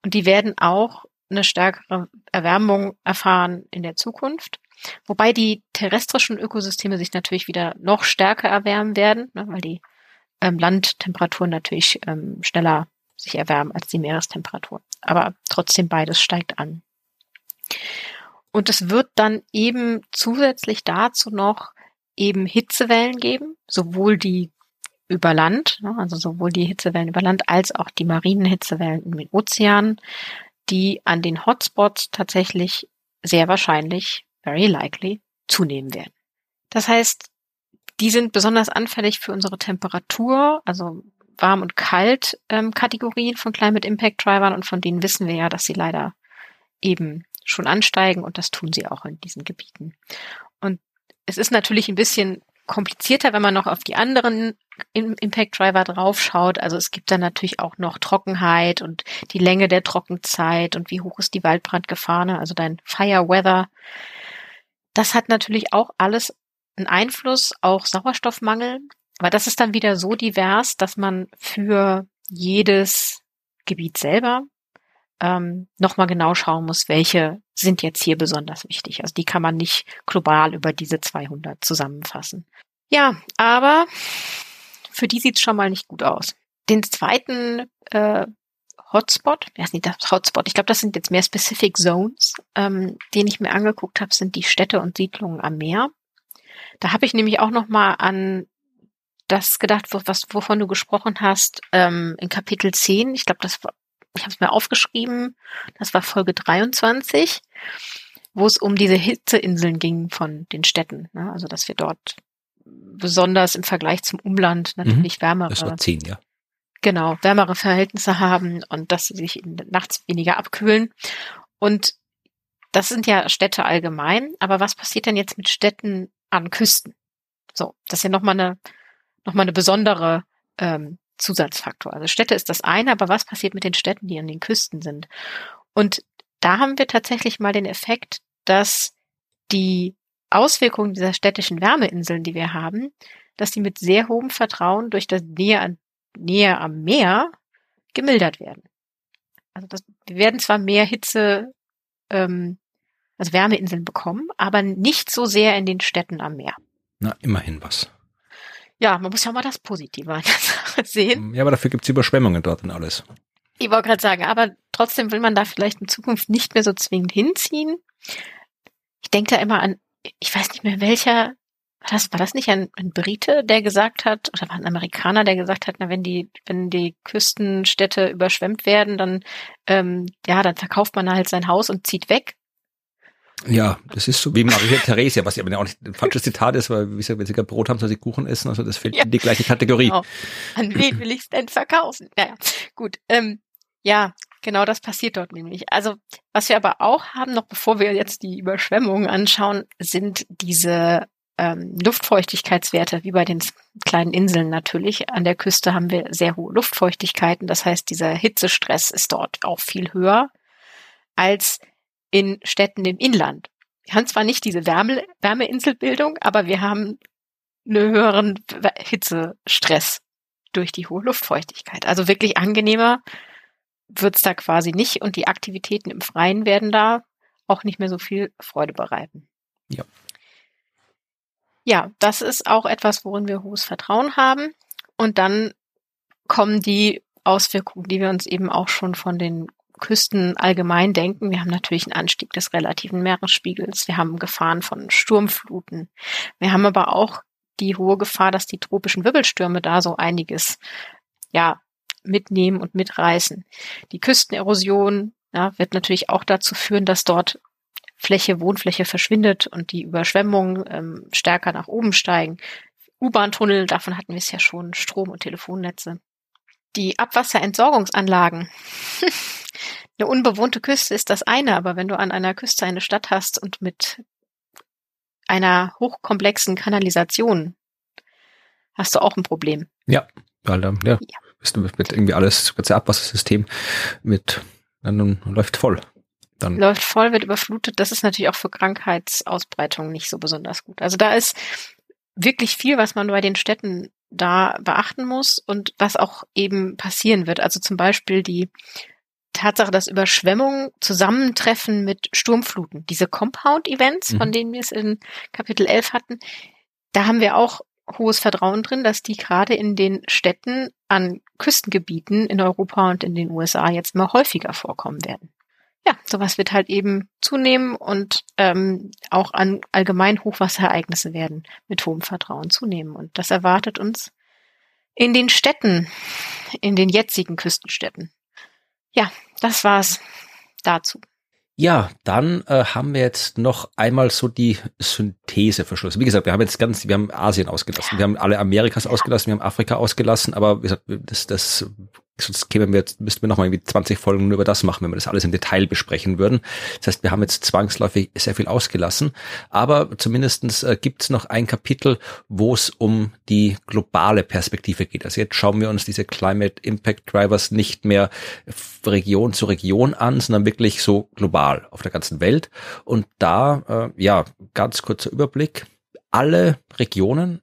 Und die werden auch eine stärkere Erwärmung erfahren in der Zukunft. Wobei die terrestrischen Ökosysteme sich natürlich wieder noch stärker erwärmen werden, ne, weil die ähm, Landtemperaturen natürlich ähm, schneller sich erwärmen als die Meerestemperatur. Aber trotzdem beides steigt an. Und es wird dann eben zusätzlich dazu noch eben Hitzewellen geben, sowohl die über Land, ne, also sowohl die Hitzewellen über Land als auch die marinen Hitzewellen in den Ozeanen, die an den Hotspots tatsächlich sehr wahrscheinlich, very likely, zunehmen werden. Das heißt, die sind besonders anfällig für unsere Temperatur, also warm und kalt ähm, Kategorien von Climate Impact Drivern und von denen wissen wir ja, dass sie leider eben schon ansteigen und das tun sie auch in diesen Gebieten. Und es ist natürlich ein bisschen komplizierter, wenn man noch auf die anderen Impact Driver draufschaut. Also es gibt dann natürlich auch noch Trockenheit und die Länge der Trockenzeit und wie hoch ist die Waldbrandgefahr, also dein Fire Weather. Das hat natürlich auch alles einen Einfluss, auch Sauerstoffmangel aber das ist dann wieder so divers, dass man für jedes Gebiet selber ähm, nochmal genau schauen muss, welche sind jetzt hier besonders wichtig. Also die kann man nicht global über diese 200 zusammenfassen. Ja, aber für die sieht's schon mal nicht gut aus. Den zweiten äh, Hotspot, wer ist nicht das Hotspot? Ich glaube, das sind jetzt mehr Specific Zones, ähm, den ich mir angeguckt habe, sind die Städte und Siedlungen am Meer. Da habe ich nämlich auch noch mal an das gedacht, was, wovon du gesprochen hast, ähm, in Kapitel 10. Ich glaube, das war, ich habe es mir aufgeschrieben, das war Folge 23, wo es um diese Hitzeinseln ging von den Städten. Ne? Also, dass wir dort besonders im Vergleich zum Umland natürlich mhm, wärmere. Das war 10, ja. Genau, wärmere Verhältnisse haben und dass sie sich nachts weniger abkühlen. Und das sind ja Städte allgemein, aber was passiert denn jetzt mit Städten an Küsten? So, das ist ja nochmal eine nochmal eine besondere ähm, Zusatzfaktor. Also Städte ist das eine, aber was passiert mit den Städten, die an den Küsten sind? Und da haben wir tatsächlich mal den Effekt, dass die Auswirkungen dieser städtischen Wärmeinseln, die wir haben, dass die mit sehr hohem Vertrauen durch das Nähe, an, Nähe am Meer gemildert werden. Also das, wir werden zwar mehr Hitze, ähm, also Wärmeinseln bekommen, aber nicht so sehr in den Städten am Meer. Na, immerhin was. Ja, man muss ja auch mal das Positive an der Sache sehen. Ja, aber dafür gibt's Überschwemmungen dort und alles. Ich wollte gerade sagen, aber trotzdem will man da vielleicht in Zukunft nicht mehr so zwingend hinziehen. Ich denke da immer an, ich weiß nicht mehr welcher, war das, war das nicht ein, ein Brite, der gesagt hat, oder war ein Amerikaner, der gesagt hat, na, wenn die, wenn die Küstenstädte überschwemmt werden, dann, ähm, ja, dann verkauft man halt sein Haus und zieht weg. Ja, das ist so wie Maria Theresia, was ja aber auch nicht ein falsches Zitat ist, weil wie gesagt, wenn sie kein Brot haben, soll sie Kuchen essen, also das fällt ja. in die gleiche Kategorie. Genau. An wen will ich es denn verkaufen? Naja, gut. Ähm, ja, genau das passiert dort nämlich. Also, was wir aber auch haben, noch bevor wir jetzt die Überschwemmungen anschauen, sind diese ähm, Luftfeuchtigkeitswerte, wie bei den kleinen Inseln natürlich. An der Küste haben wir sehr hohe Luftfeuchtigkeiten. Das heißt, dieser Hitzestress ist dort auch viel höher als in Städten im Inland. Wir haben zwar nicht diese Wärme, Wärmeinselbildung, aber wir haben einen höheren Hitzestress durch die hohe Luftfeuchtigkeit. Also wirklich angenehmer wird's da quasi nicht und die Aktivitäten im Freien werden da auch nicht mehr so viel Freude bereiten. Ja. Ja, das ist auch etwas, worin wir hohes Vertrauen haben. Und dann kommen die Auswirkungen, die wir uns eben auch schon von den Küsten allgemein denken. Wir haben natürlich einen Anstieg des relativen Meeresspiegels. Wir haben Gefahren von Sturmfluten. Wir haben aber auch die hohe Gefahr, dass die tropischen Wirbelstürme da so einiges, ja, mitnehmen und mitreißen. Die Küstenerosion ja, wird natürlich auch dazu führen, dass dort Fläche, Wohnfläche verschwindet und die Überschwemmungen ähm, stärker nach oben steigen. U-Bahn-Tunnel, davon hatten wir es ja schon, Strom- und Telefonnetze. Die Abwasserentsorgungsanlagen. eine unbewohnte Küste ist das eine, aber wenn du an einer Küste eine Stadt hast und mit einer hochkomplexen Kanalisation hast du auch ein Problem. Ja, weil dann, ja, ja. bist du mit irgendwie alles, das ganze Abwassersystem mit, dann läuft voll. Dann läuft voll, wird überflutet. Das ist natürlich auch für Krankheitsausbreitung nicht so besonders gut. Also da ist wirklich viel, was man bei den Städten da beachten muss und was auch eben passieren wird. Also zum Beispiel die Tatsache, dass Überschwemmungen zusammentreffen mit Sturmfluten. Diese Compound-Events, mhm. von denen wir es in Kapitel 11 hatten, da haben wir auch hohes Vertrauen drin, dass die gerade in den Städten an Küstengebieten in Europa und in den USA jetzt mal häufiger vorkommen werden ja, sowas wird halt eben zunehmen und ähm, auch an allgemein Hochwasserereignisse werden mit hohem Vertrauen zunehmen. Und das erwartet uns in den Städten, in den jetzigen Küstenstädten. Ja, das war's dazu. Ja, dann äh, haben wir jetzt noch einmal so die Synthese verschlossen. Wie gesagt, wir haben jetzt ganz, wir haben Asien ausgelassen, wir haben alle Amerikas ausgelassen, wir haben Afrika ausgelassen, aber wie gesagt, das, das sonst kämen wir müssten wir noch mal irgendwie 20 Folgen nur über das machen, wenn wir das alles im Detail besprechen würden. Das heißt, wir haben jetzt zwangsläufig sehr viel ausgelassen, aber zumindestens äh, gibt es noch ein Kapitel, wo es um die globale Perspektive geht. Also jetzt schauen wir uns diese Climate Impact Drivers nicht mehr Region zu Region an, sondern wirklich so global auf der ganzen Welt. Und da, äh, ja, ganz kurzer Überblick. Alle Regionen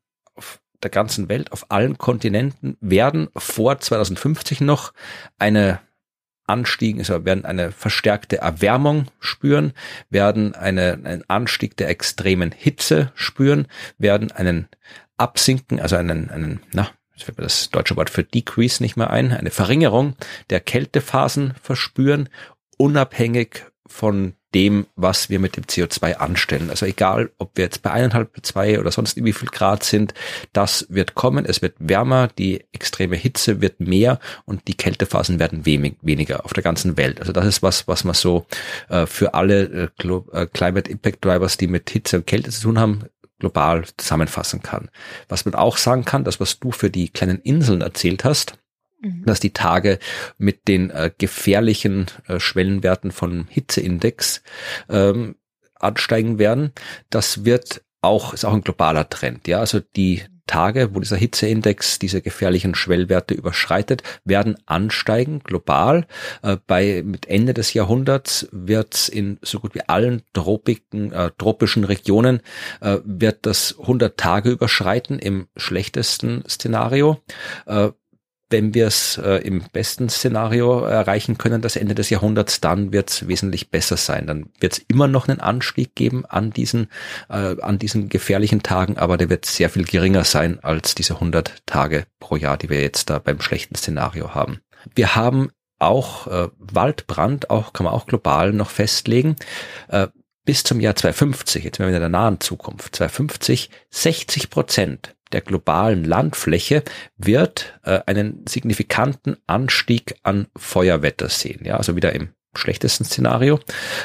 der ganzen Welt, auf allen Kontinenten, werden vor 2050 noch eine Anstieg, also werden eine verstärkte Erwärmung spüren, werden eine, einen Anstieg der extremen Hitze spüren, werden einen Absinken, also einen, einen, na, jetzt fällt mir das deutsche Wort für Decrease nicht mehr ein, eine Verringerung der Kältephasen verspüren, unabhängig von dem, was wir mit dem CO2 anstellen. Also egal, ob wir jetzt bei eineinhalb, zwei oder sonst wie viel Grad sind, das wird kommen. Es wird wärmer, die extreme Hitze wird mehr und die Kältephasen werden wenig, weniger auf der ganzen Welt. Also das ist was, was man so äh, für alle äh, äh, Climate Impact Drivers, die mit Hitze und Kälte zu tun haben, global zusammenfassen kann. Was man auch sagen kann, das, was du für die kleinen Inseln erzählt hast, Mhm. dass die Tage mit den äh, gefährlichen äh, Schwellenwerten von Hitzeindex ähm, ansteigen werden. Das wird auch, ist auch ein globaler Trend. Ja, also die Tage, wo dieser Hitzeindex diese gefährlichen Schwellwerte überschreitet, werden ansteigen global. Äh, bei mit Ende des Jahrhunderts wird in so gut wie allen tropiken, äh, tropischen Regionen äh, wird das 100 Tage überschreiten im schlechtesten Szenario. Wenn wir es äh, im besten Szenario erreichen können, das Ende des Jahrhunderts, dann wird es wesentlich besser sein. Dann wird es immer noch einen Anstieg geben an diesen, äh, an diesen gefährlichen Tagen, aber der wird sehr viel geringer sein als diese 100 Tage pro Jahr, die wir jetzt da beim schlechten Szenario haben. Wir haben auch äh, Waldbrand, auch kann man auch global noch festlegen. Äh, bis zum Jahr 2050, jetzt sind wir in der nahen Zukunft, 2050, 60 Prozent der globalen Landfläche wird äh, einen signifikanten Anstieg an Feuerwetter sehen. Ja, also wieder im schlechtesten Szenario.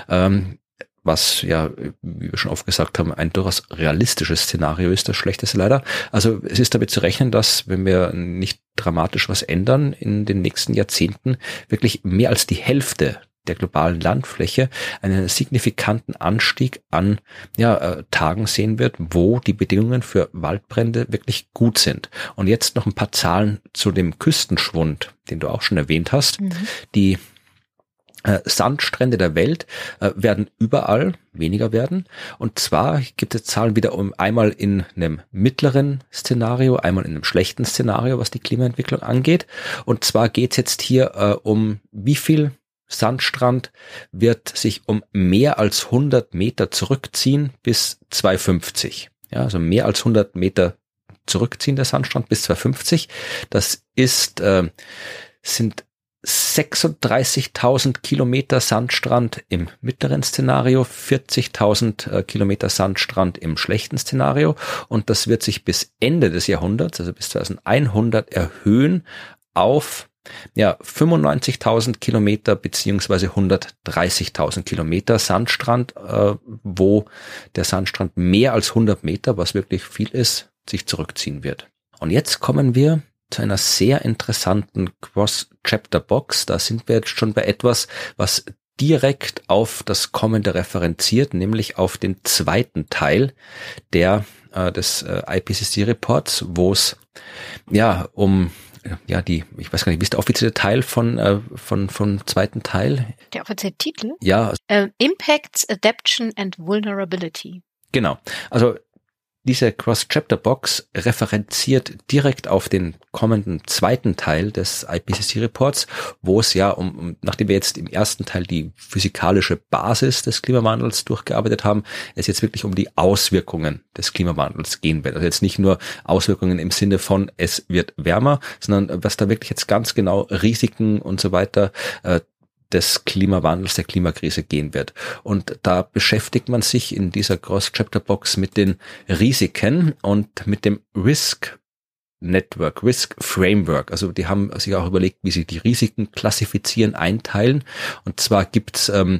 Ähm, was ja, wie wir schon oft gesagt haben, ein durchaus realistisches Szenario ist, das schlechteste leider. Also es ist damit zu rechnen, dass, wenn wir nicht dramatisch was ändern, in den nächsten Jahrzehnten wirklich mehr als die Hälfte der globalen Landfläche einen signifikanten Anstieg an ja, äh, Tagen sehen wird, wo die Bedingungen für Waldbrände wirklich gut sind. Und jetzt noch ein paar Zahlen zu dem Küstenschwund, den du auch schon erwähnt hast. Mhm. Die äh, Sandstrände der Welt äh, werden überall weniger werden. Und zwar gibt es Zahlen wieder um einmal in einem mittleren Szenario, einmal in einem schlechten Szenario, was die Klimaentwicklung angeht. Und zwar geht es jetzt hier äh, um wie viel Sandstrand wird sich um mehr als 100 Meter zurückziehen bis 250. Ja, also mehr als 100 Meter zurückziehen der Sandstrand bis 250. Das ist, äh, sind 36.000 Kilometer Sandstrand im mittleren Szenario, 40.000 äh, Kilometer Sandstrand im schlechten Szenario und das wird sich bis Ende des Jahrhunderts, also bis 2100 erhöhen auf ja, 95.000 Kilometer beziehungsweise 130.000 Kilometer Sandstrand, äh, wo der Sandstrand mehr als 100 Meter, was wirklich viel ist, sich zurückziehen wird. Und jetzt kommen wir zu einer sehr interessanten Cross-Chapter-Box. Da sind wir jetzt schon bei etwas, was direkt auf das Kommende referenziert, nämlich auf den zweiten Teil der äh, des äh, IPCC-Reports, wo es ja um ja, die, ich weiß gar nicht, wie ist der offizielle Teil von, äh, von, von zweiten Teil? Der offizielle Titel? Ja. Uh, Impacts, Adaption and Vulnerability. Genau. Also diese Cross-Chapter-Box referenziert direkt auf den kommenden zweiten Teil des IPCC-Reports, wo es ja um, um, nachdem wir jetzt im ersten Teil die physikalische Basis des Klimawandels durchgearbeitet haben, es jetzt wirklich um die Auswirkungen des Klimawandels gehen wird. Also jetzt nicht nur Auswirkungen im Sinne von es wird wärmer, sondern was da wirklich jetzt ganz genau Risiken und so weiter äh, des Klimawandels, der Klimakrise gehen wird. Und da beschäftigt man sich in dieser Cross-Chapter-Box mit den Risiken und mit dem Risk Network, Risk Framework. Also die haben sich auch überlegt, wie sie die Risiken klassifizieren, einteilen. Und zwar gibt's ähm,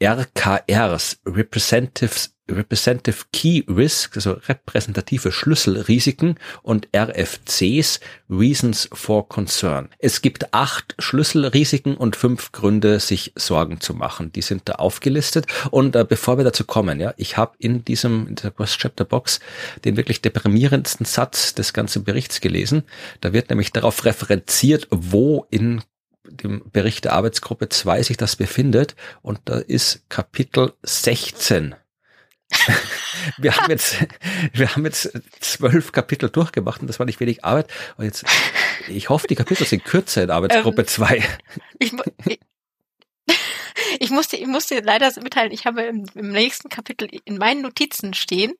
RKRs, Representatives Representative Key Risk, also repräsentative Schlüsselrisiken und RFCs, Reasons for Concern. Es gibt acht Schlüsselrisiken und fünf Gründe, sich Sorgen zu machen. Die sind da aufgelistet. Und äh, bevor wir dazu kommen, ja, ich habe in diesem in dieser Cross Chapter Box den wirklich deprimierendsten Satz des ganzen Berichts gelesen. Da wird nämlich darauf referenziert, wo in dem Bericht der Arbeitsgruppe 2 sich das befindet. Und da ist Kapitel 16 wir haben jetzt, wir haben jetzt zwölf Kapitel durchgemacht und das war nicht wenig Arbeit. Und jetzt, ich hoffe, die Kapitel sind kürzer in Arbeitsgruppe 2. Ähm, ich, ich, ich, musste, ich musste leider mitteilen, ich habe im, im nächsten Kapitel in meinen Notizen stehen,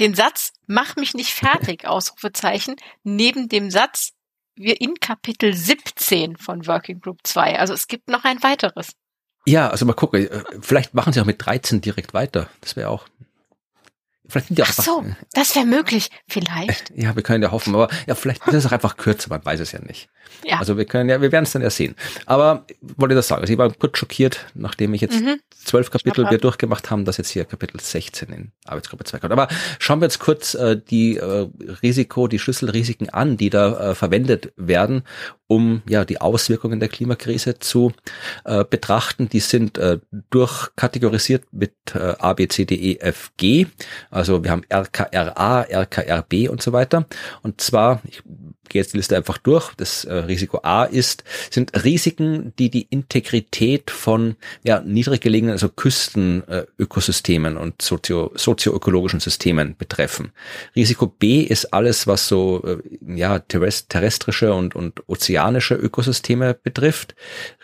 den Satz, mach mich nicht fertig, Ausrufezeichen, neben dem Satz, wir in Kapitel 17 von Working Group 2. Also es gibt noch ein weiteres. Ja, also mal gucken. Äh, vielleicht machen sie auch mit 13 direkt weiter. Das wäre auch. Vielleicht sind die auch Ach so, das wäre möglich. Vielleicht. Ja, wir können ja hoffen, aber ja, vielleicht ist es auch einfach kürzer, man weiß es ja nicht. Ja. Also wir können ja, wir werden es dann ja sehen. Aber wollte das sagen. Also ich war kurz schockiert, nachdem ich jetzt mhm. zwölf Kapitel wir durchgemacht haben, dass jetzt hier Kapitel 16 in Arbeitsgruppe 2 kommt. Aber schauen wir jetzt kurz äh, die äh, Risiko, die Schlüsselrisiken an, die da äh, verwendet werden, um ja die Auswirkungen der Klimakrise zu äh, betrachten. Die sind äh, durchkategorisiert mit äh, A, B, C, D, E, F, G. Also Also wir haben RKRA, RKRB und so weiter. Und zwar, ich gehe jetzt die Liste einfach durch. Das äh, Risiko A ist, sind Risiken, die die Integrität von ja, niedrig gelegenen, also Küstenökosystemen äh, und sozio, sozioökologischen Systemen betreffen. Risiko B ist alles, was so äh, ja, terrestrische und, und ozeanische Ökosysteme betrifft.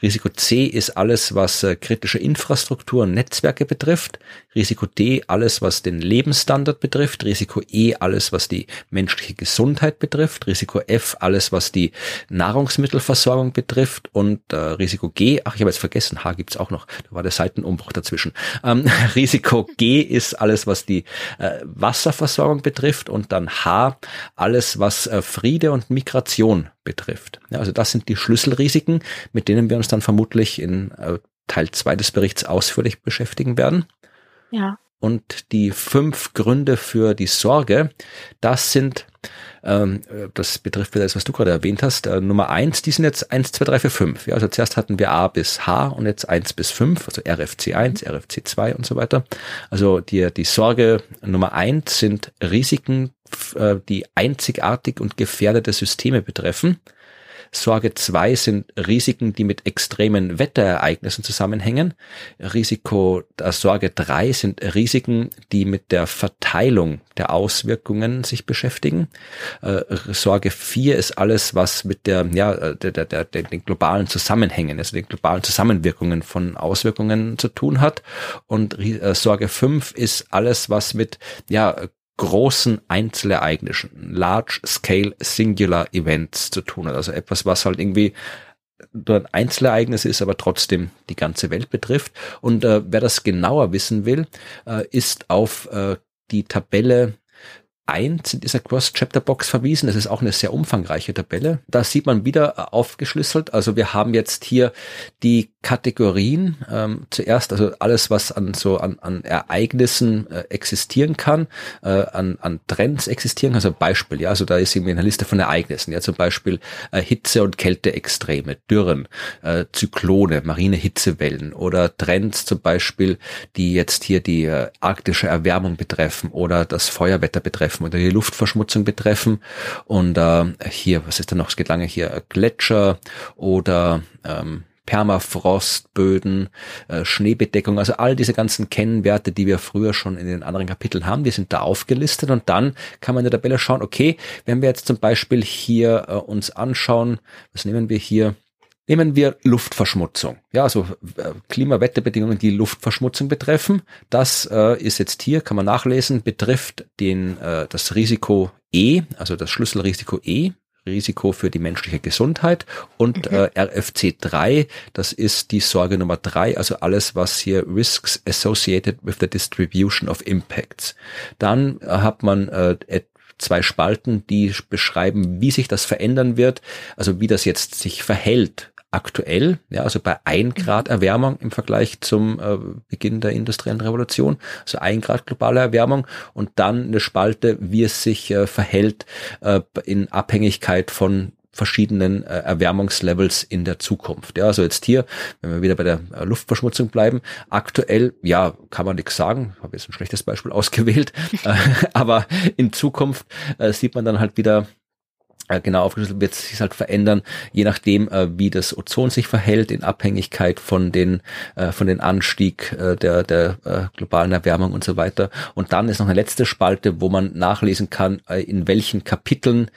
Risiko C ist alles, was äh, kritische Infrastruktur und Netzwerke betrifft. Risiko D alles, was den Lebensstandard betrifft. Risiko E alles, was die menschliche Gesundheit betrifft. Risiko F alles, was die Nahrungsmittelversorgung betrifft. Und äh, Risiko G, ach, ich habe jetzt vergessen, H gibt's auch noch. Da war der Seitenumbruch dazwischen. Ähm, Risiko G ist alles, was die äh, Wasserversorgung betrifft. Und dann H alles, was äh, Friede und Migration betrifft. Ja, also das sind die Schlüsselrisiken, mit denen wir uns dann vermutlich in äh, Teil 2 des Berichts ausführlich beschäftigen werden. Ja. Und die fünf Gründe für die Sorge, das sind, ähm, das betrifft das, was du gerade erwähnt hast, äh, Nummer eins, die sind jetzt eins, zwei, drei, vier, fünf. Ja, also zuerst hatten wir A bis H und jetzt eins bis fünf, also RFC 1, RFC 2 und so weiter. Also die, die Sorge Nummer eins sind Risiken, äh, die einzigartig und gefährdete Systeme betreffen. Sorge 2 sind Risiken, die mit extremen Wetterereignissen zusammenhängen. Risiko äh, Sorge 3 sind Risiken, die mit der Verteilung der Auswirkungen sich beschäftigen. Äh, Sorge 4 ist alles, was mit der, ja, äh, der, der, der, den globalen Zusammenhängen, also den globalen Zusammenwirkungen von Auswirkungen zu tun hat. Und äh, Sorge 5 ist alles, was mit ja, großen Einzelereignissen, Large-Scale Singular Events zu tun hat. Also etwas, was halt irgendwie nur ein Einzelereignis ist, aber trotzdem die ganze Welt betrifft. Und äh, wer das genauer wissen will, äh, ist auf äh, die Tabelle 1 in dieser Cross-Chapter-Box verwiesen. Das ist auch eine sehr umfangreiche Tabelle. Da sieht man wieder äh, aufgeschlüsselt. Also wir haben jetzt hier die Kategorien. Ähm, zuerst also alles, was an so an, an Ereignissen äh, existieren kann, äh, an, an Trends existieren kann. Also Beispiel, ja, also da ist irgendwie eine Liste von Ereignissen. Ja, zum Beispiel äh, Hitze- und Kälteextreme, Dürren, äh, Zyklone, marine Hitzewellen oder Trends zum Beispiel, die jetzt hier die äh, arktische Erwärmung betreffen oder das Feuerwetter betreffen oder die Luftverschmutzung betreffen. Und äh, hier, was ist da noch? Es geht lange hier Gletscher oder ähm, Permafrostböden, äh, Schneebedeckung, also all diese ganzen Kennwerte, die wir früher schon in den anderen Kapiteln haben, die sind da aufgelistet und dann kann man in der Tabelle schauen, okay, wenn wir jetzt zum Beispiel hier äh, uns anschauen, was nehmen wir hier? Nehmen wir Luftverschmutzung. Ja, also äh, Klimawetterbedingungen, die Luftverschmutzung betreffen. Das äh, ist jetzt hier, kann man nachlesen, betrifft den, äh, das Risiko E, also das Schlüsselrisiko E, Risiko für die menschliche Gesundheit und mhm. äh, RFC 3, das ist die Sorge Nummer drei, also alles, was hier Risks associated with the distribution of impacts. Dann äh, hat man äh, zwei Spalten, die beschreiben, wie sich das verändern wird, also wie das jetzt sich verhält aktuell, ja, also bei ein Grad Erwärmung im Vergleich zum äh, Beginn der industriellen Revolution, also ein Grad globale Erwärmung und dann eine Spalte, wie es sich äh, verhält äh, in Abhängigkeit von verschiedenen äh, Erwärmungslevels in der Zukunft. Ja, also jetzt hier, wenn wir wieder bei der äh, Luftverschmutzung bleiben, aktuell, ja, kann man nichts sagen, habe jetzt ein schlechtes Beispiel ausgewählt, äh, aber in Zukunft äh, sieht man dann halt wieder, genau aufgeschlüsselt wird sich halt verändern, je nachdem, äh, wie das Ozon sich verhält, in Abhängigkeit von den äh, von den Anstieg äh, der der äh, globalen Erwärmung und so weiter. Und dann ist noch eine letzte Spalte, wo man nachlesen kann, äh, in welchen Kapiteln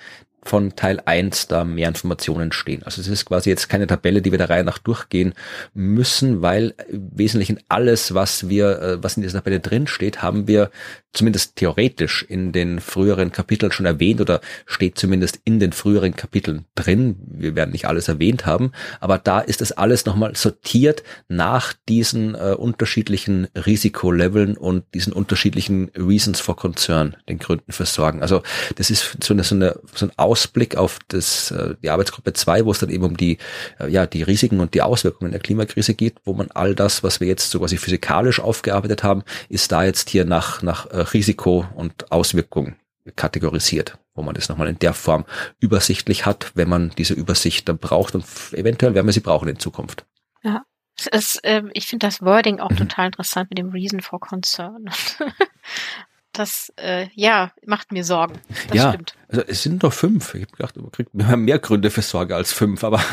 von Teil 1 da mehr Informationen stehen. Also es ist quasi jetzt keine Tabelle, die wir der Reihe nach durchgehen müssen, weil im Wesentlichen alles, was wir, äh, was in dieser Tabelle drin steht, haben wir zumindest theoretisch in den früheren Kapiteln schon erwähnt oder steht zumindest in den früheren Kapiteln drin. Wir werden nicht alles erwähnt haben, aber da ist es alles nochmal sortiert nach diesen äh, unterschiedlichen Risikoleveln und diesen unterschiedlichen Reasons for Concern, den Gründen für Sorgen. Also das ist so, eine, so, eine, so ein Ausblick auf das, äh, die Arbeitsgruppe 2, wo es dann eben um die, äh, ja, die Risiken und die Auswirkungen der Klimakrise geht, wo man all das, was wir jetzt so quasi physikalisch aufgearbeitet haben, ist da jetzt hier nach, nach äh, Risiko und Auswirkung kategorisiert, wo man das nochmal in der Form übersichtlich hat, wenn man diese Übersicht dann braucht und eventuell werden wir sie brauchen in Zukunft. Ja, ist, äh, ich finde das Wording auch mhm. total interessant mit dem Reason for Concern. das äh, ja macht mir Sorgen. Das ja, stimmt. also es sind doch fünf. Ich habe gedacht, man kriegt mehr Gründe für Sorge als fünf, aber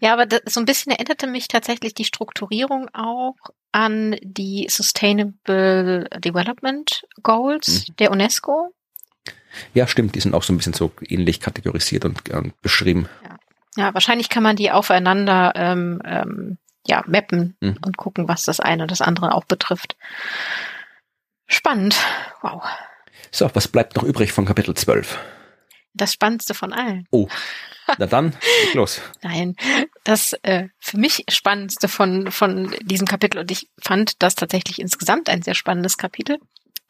Ja, aber das, so ein bisschen erinnerte mich tatsächlich die Strukturierung auch an die Sustainable Development Goals mhm. der UNESCO. Ja, stimmt, die sind auch so ein bisschen so ähnlich kategorisiert und, und beschrieben. Ja. ja. wahrscheinlich kann man die aufeinander ähm, ähm, ja, mappen mhm. und gucken, was das eine und das andere auch betrifft. Spannend. Wow. So, was bleibt noch übrig von Kapitel 12? Das Spannendste von allen. Oh, na dann, los. Nein, das äh, für mich Spannendste von, von diesem Kapitel, und ich fand das tatsächlich insgesamt ein sehr spannendes Kapitel.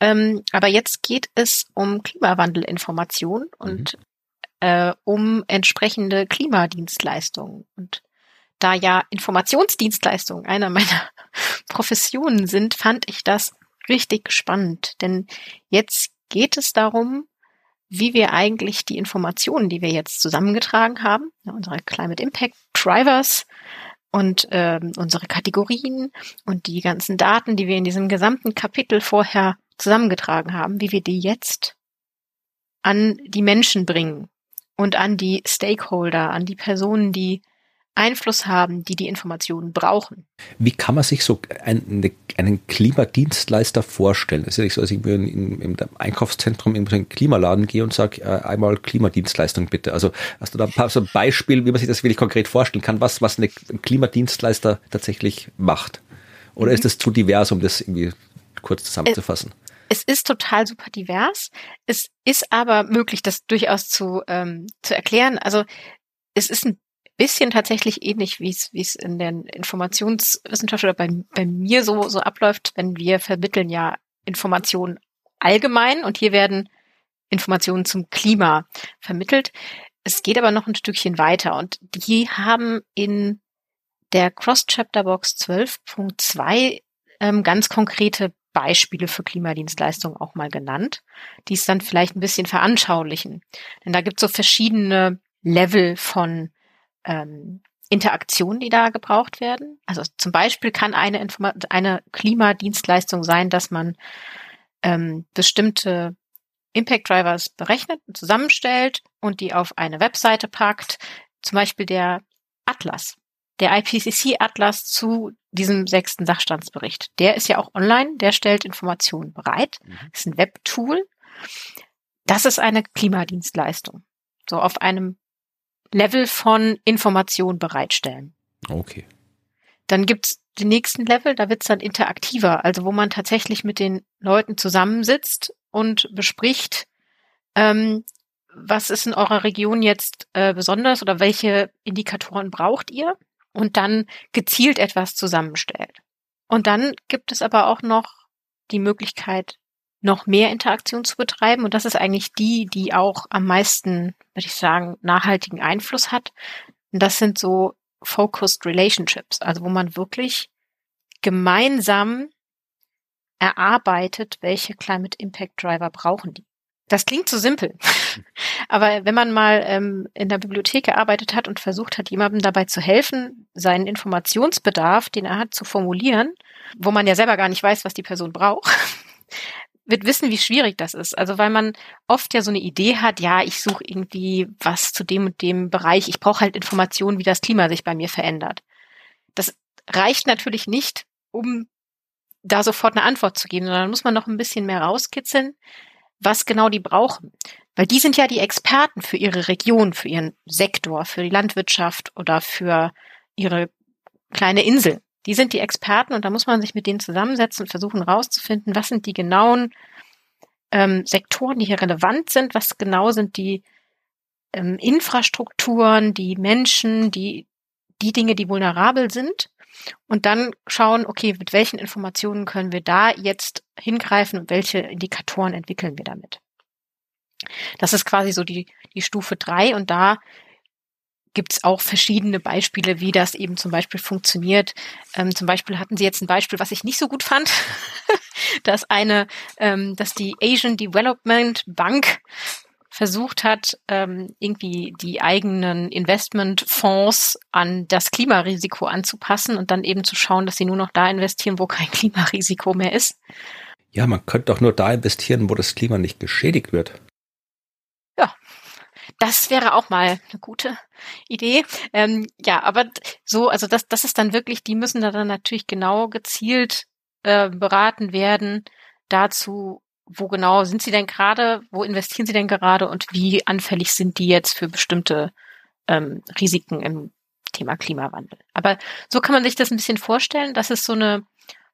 Ähm, aber jetzt geht es um Klimawandelinformation und mhm. äh, um entsprechende Klimadienstleistungen. Und da ja Informationsdienstleistungen einer meiner Professionen sind, fand ich das richtig spannend. Denn jetzt geht es darum, wie wir eigentlich die Informationen, die wir jetzt zusammengetragen haben, unsere Climate Impact Drivers und ähm, unsere Kategorien und die ganzen Daten, die wir in diesem gesamten Kapitel vorher zusammengetragen haben, wie wir die jetzt an die Menschen bringen und an die Stakeholder, an die Personen, die Einfluss haben, die die Informationen brauchen. Wie kann man sich so einen, einen Klimadienstleister vorstellen? Es ist ja nicht so, dass ich in, in, im Einkaufszentrum in einen Klimaladen gehe und sage, äh, einmal Klimadienstleistung bitte. Also hast du da ein, paar, so ein Beispiel, wie man sich das wirklich konkret vorstellen kann, was, was ein Klimadienstleister tatsächlich macht? Oder mhm. ist es zu divers, um das irgendwie kurz zusammenzufassen? Es ist total super divers. Es ist aber möglich, das durchaus zu, ähm, zu erklären. Also es ist ein bisschen tatsächlich ähnlich, wie es in der Informationswissenschaft oder bei, bei mir so, so abläuft, wenn wir vermitteln ja Informationen allgemein und hier werden Informationen zum Klima vermittelt. Es geht aber noch ein Stückchen weiter und die haben in der Cross-Chapter-Box 12.2 ähm, ganz konkrete Beispiele für Klimadienstleistungen auch mal genannt, die es dann vielleicht ein bisschen veranschaulichen. Denn da gibt es so verschiedene Level von ähm, Interaktionen, die da gebraucht werden. Also zum Beispiel kann eine, Informa eine Klimadienstleistung sein, dass man ähm, bestimmte Impact Drivers berechnet und zusammenstellt und die auf eine Webseite packt. Zum Beispiel der Atlas, der IPCC-Atlas zu diesem sechsten Sachstandsbericht. Der ist ja auch online, der stellt Informationen bereit. Das mhm. ist ein Webtool. Das ist eine Klimadienstleistung. So auf einem Level von Information bereitstellen. Okay. Dann gibt's den nächsten Level, da wird's dann interaktiver, also wo man tatsächlich mit den Leuten zusammensitzt und bespricht, ähm, was ist in eurer Region jetzt äh, besonders oder welche Indikatoren braucht ihr und dann gezielt etwas zusammenstellt. Und dann gibt es aber auch noch die Möglichkeit, noch mehr Interaktion zu betreiben. Und das ist eigentlich die, die auch am meisten, würde ich sagen, nachhaltigen Einfluss hat. Und das sind so Focused Relationships, also wo man wirklich gemeinsam erarbeitet, welche Climate Impact Driver brauchen die. Das klingt so simpel. Aber wenn man mal ähm, in der Bibliothek gearbeitet hat und versucht hat, jemandem dabei zu helfen, seinen Informationsbedarf, den er hat, zu formulieren, wo man ja selber gar nicht weiß, was die Person braucht, wird wissen, wie schwierig das ist. Also weil man oft ja so eine Idee hat, ja, ich suche irgendwie was zu dem und dem Bereich. Ich brauche halt Informationen, wie das Klima sich bei mir verändert. Das reicht natürlich nicht, um da sofort eine Antwort zu geben, sondern muss man noch ein bisschen mehr rauskitzeln, was genau die brauchen. Weil die sind ja die Experten für ihre Region, für ihren Sektor, für die Landwirtschaft oder für ihre kleine Insel die sind die Experten und da muss man sich mit denen zusammensetzen und versuchen rauszufinden, was sind die genauen ähm, Sektoren, die hier relevant sind, was genau sind die ähm, Infrastrukturen, die Menschen, die, die Dinge, die vulnerabel sind. Und dann schauen, okay, mit welchen Informationen können wir da jetzt hingreifen und welche Indikatoren entwickeln wir damit. Das ist quasi so die, die Stufe drei und da gibt es auch verschiedene Beispiele, wie das eben zum Beispiel funktioniert. Ähm, zum Beispiel hatten Sie jetzt ein Beispiel, was ich nicht so gut fand, dass eine, ähm, dass die Asian Development Bank versucht hat, ähm, irgendwie die eigenen Investmentfonds an das Klimarisiko anzupassen und dann eben zu schauen, dass sie nur noch da investieren, wo kein Klimarisiko mehr ist. Ja, man könnte doch nur da investieren, wo das Klima nicht geschädigt wird. Ja, das wäre auch mal eine gute Idee. Ähm, ja, aber so, also das, das ist dann wirklich, die müssen da dann natürlich genau gezielt äh, beraten werden dazu, wo genau sind sie denn gerade, wo investieren sie denn gerade und wie anfällig sind die jetzt für bestimmte ähm, Risiken im Thema Klimawandel. Aber so kann man sich das ein bisschen vorstellen, dass es so eine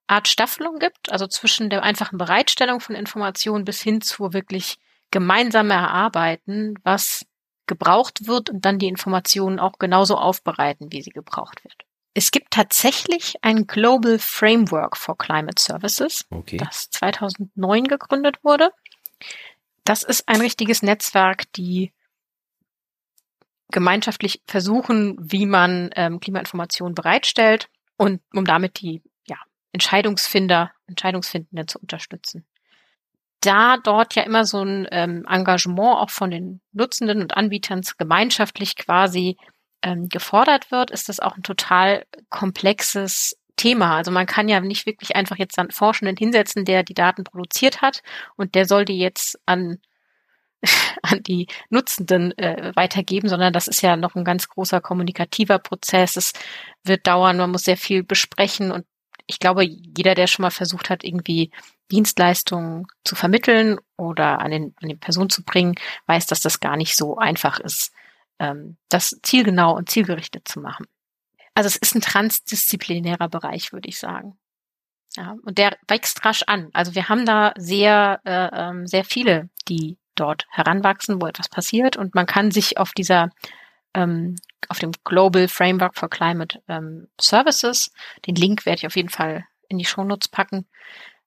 Art Staffelung gibt, also zwischen der einfachen Bereitstellung von Informationen bis hin zu wirklich gemeinsam erarbeiten, was gebraucht wird und dann die Informationen auch genauso aufbereiten, wie sie gebraucht wird. Es gibt tatsächlich ein Global Framework for Climate Services, okay. das 2009 gegründet wurde. Das ist ein richtiges Netzwerk, die gemeinschaftlich versuchen, wie man ähm, Klimainformationen bereitstellt und um damit die ja, Entscheidungsfinder, Entscheidungsfindenden zu unterstützen. Da dort ja immer so ein ähm, Engagement auch von den Nutzenden und Anbietern gemeinschaftlich quasi ähm, gefordert wird, ist das auch ein total komplexes Thema. Also man kann ja nicht wirklich einfach jetzt einen Forschenden hinsetzen, der die Daten produziert hat und der soll die jetzt an an die Nutzenden äh, weitergeben, sondern das ist ja noch ein ganz großer kommunikativer Prozess. Es wird dauern, man muss sehr viel besprechen und ich glaube, jeder, der schon mal versucht hat, irgendwie Dienstleistungen zu vermitteln oder an den, an den Person zu bringen, weiß, dass das gar nicht so einfach ist, ähm, das zielgenau und zielgerichtet zu machen. Also es ist ein transdisziplinärer Bereich, würde ich sagen. Ja, und der wächst rasch an. Also wir haben da sehr, äh, ähm, sehr viele, die dort heranwachsen, wo etwas passiert und man kann sich auf dieser ähm, auf dem Global Framework for Climate ähm, Services, den Link werde ich auf jeden Fall in die Shownotes packen,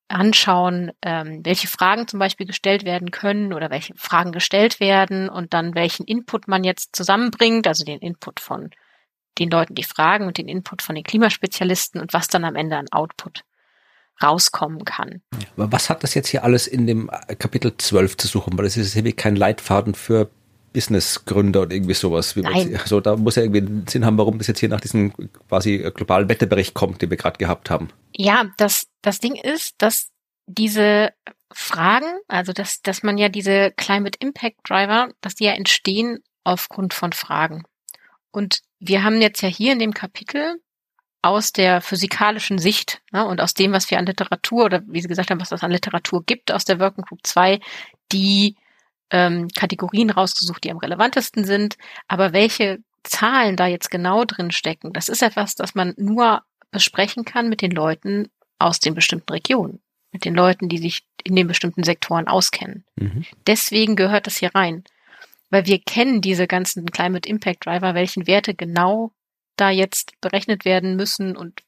anschauen, ähm, welche Fragen zum Beispiel gestellt werden können oder welche Fragen gestellt werden und dann welchen Input man jetzt zusammenbringt, also den Input von den Leuten, die fragen und den Input von den Klimaspezialisten und was dann am Ende an Output rauskommen kann. Aber was hat das jetzt hier alles in dem Kapitel 12 zu suchen? Weil es ist irgendwie kein Leitfaden für Businessgründer und irgendwie sowas. Nein. Also da muss ja irgendwie einen Sinn haben, warum das jetzt hier nach diesem quasi globalen Wetterbericht kommt, den wir gerade gehabt haben. Ja, das, das Ding ist, dass diese Fragen, also dass, dass man ja diese Climate Impact Driver, dass die ja entstehen aufgrund von Fragen. Und wir haben jetzt ja hier in dem Kapitel aus der physikalischen Sicht ne, und aus dem, was wir an Literatur oder wie Sie gesagt haben, was es an Literatur gibt, aus der Working Group 2, die ähm, Kategorien rausgesucht, die am relevantesten sind. Aber welche Zahlen da jetzt genau drin stecken, das ist etwas, das man nur besprechen kann mit den Leuten aus den bestimmten Regionen, mit den Leuten, die sich in den bestimmten Sektoren auskennen. Mhm. Deswegen gehört das hier rein. Weil wir kennen diese ganzen Climate Impact Driver, welchen Werte genau da jetzt berechnet werden müssen und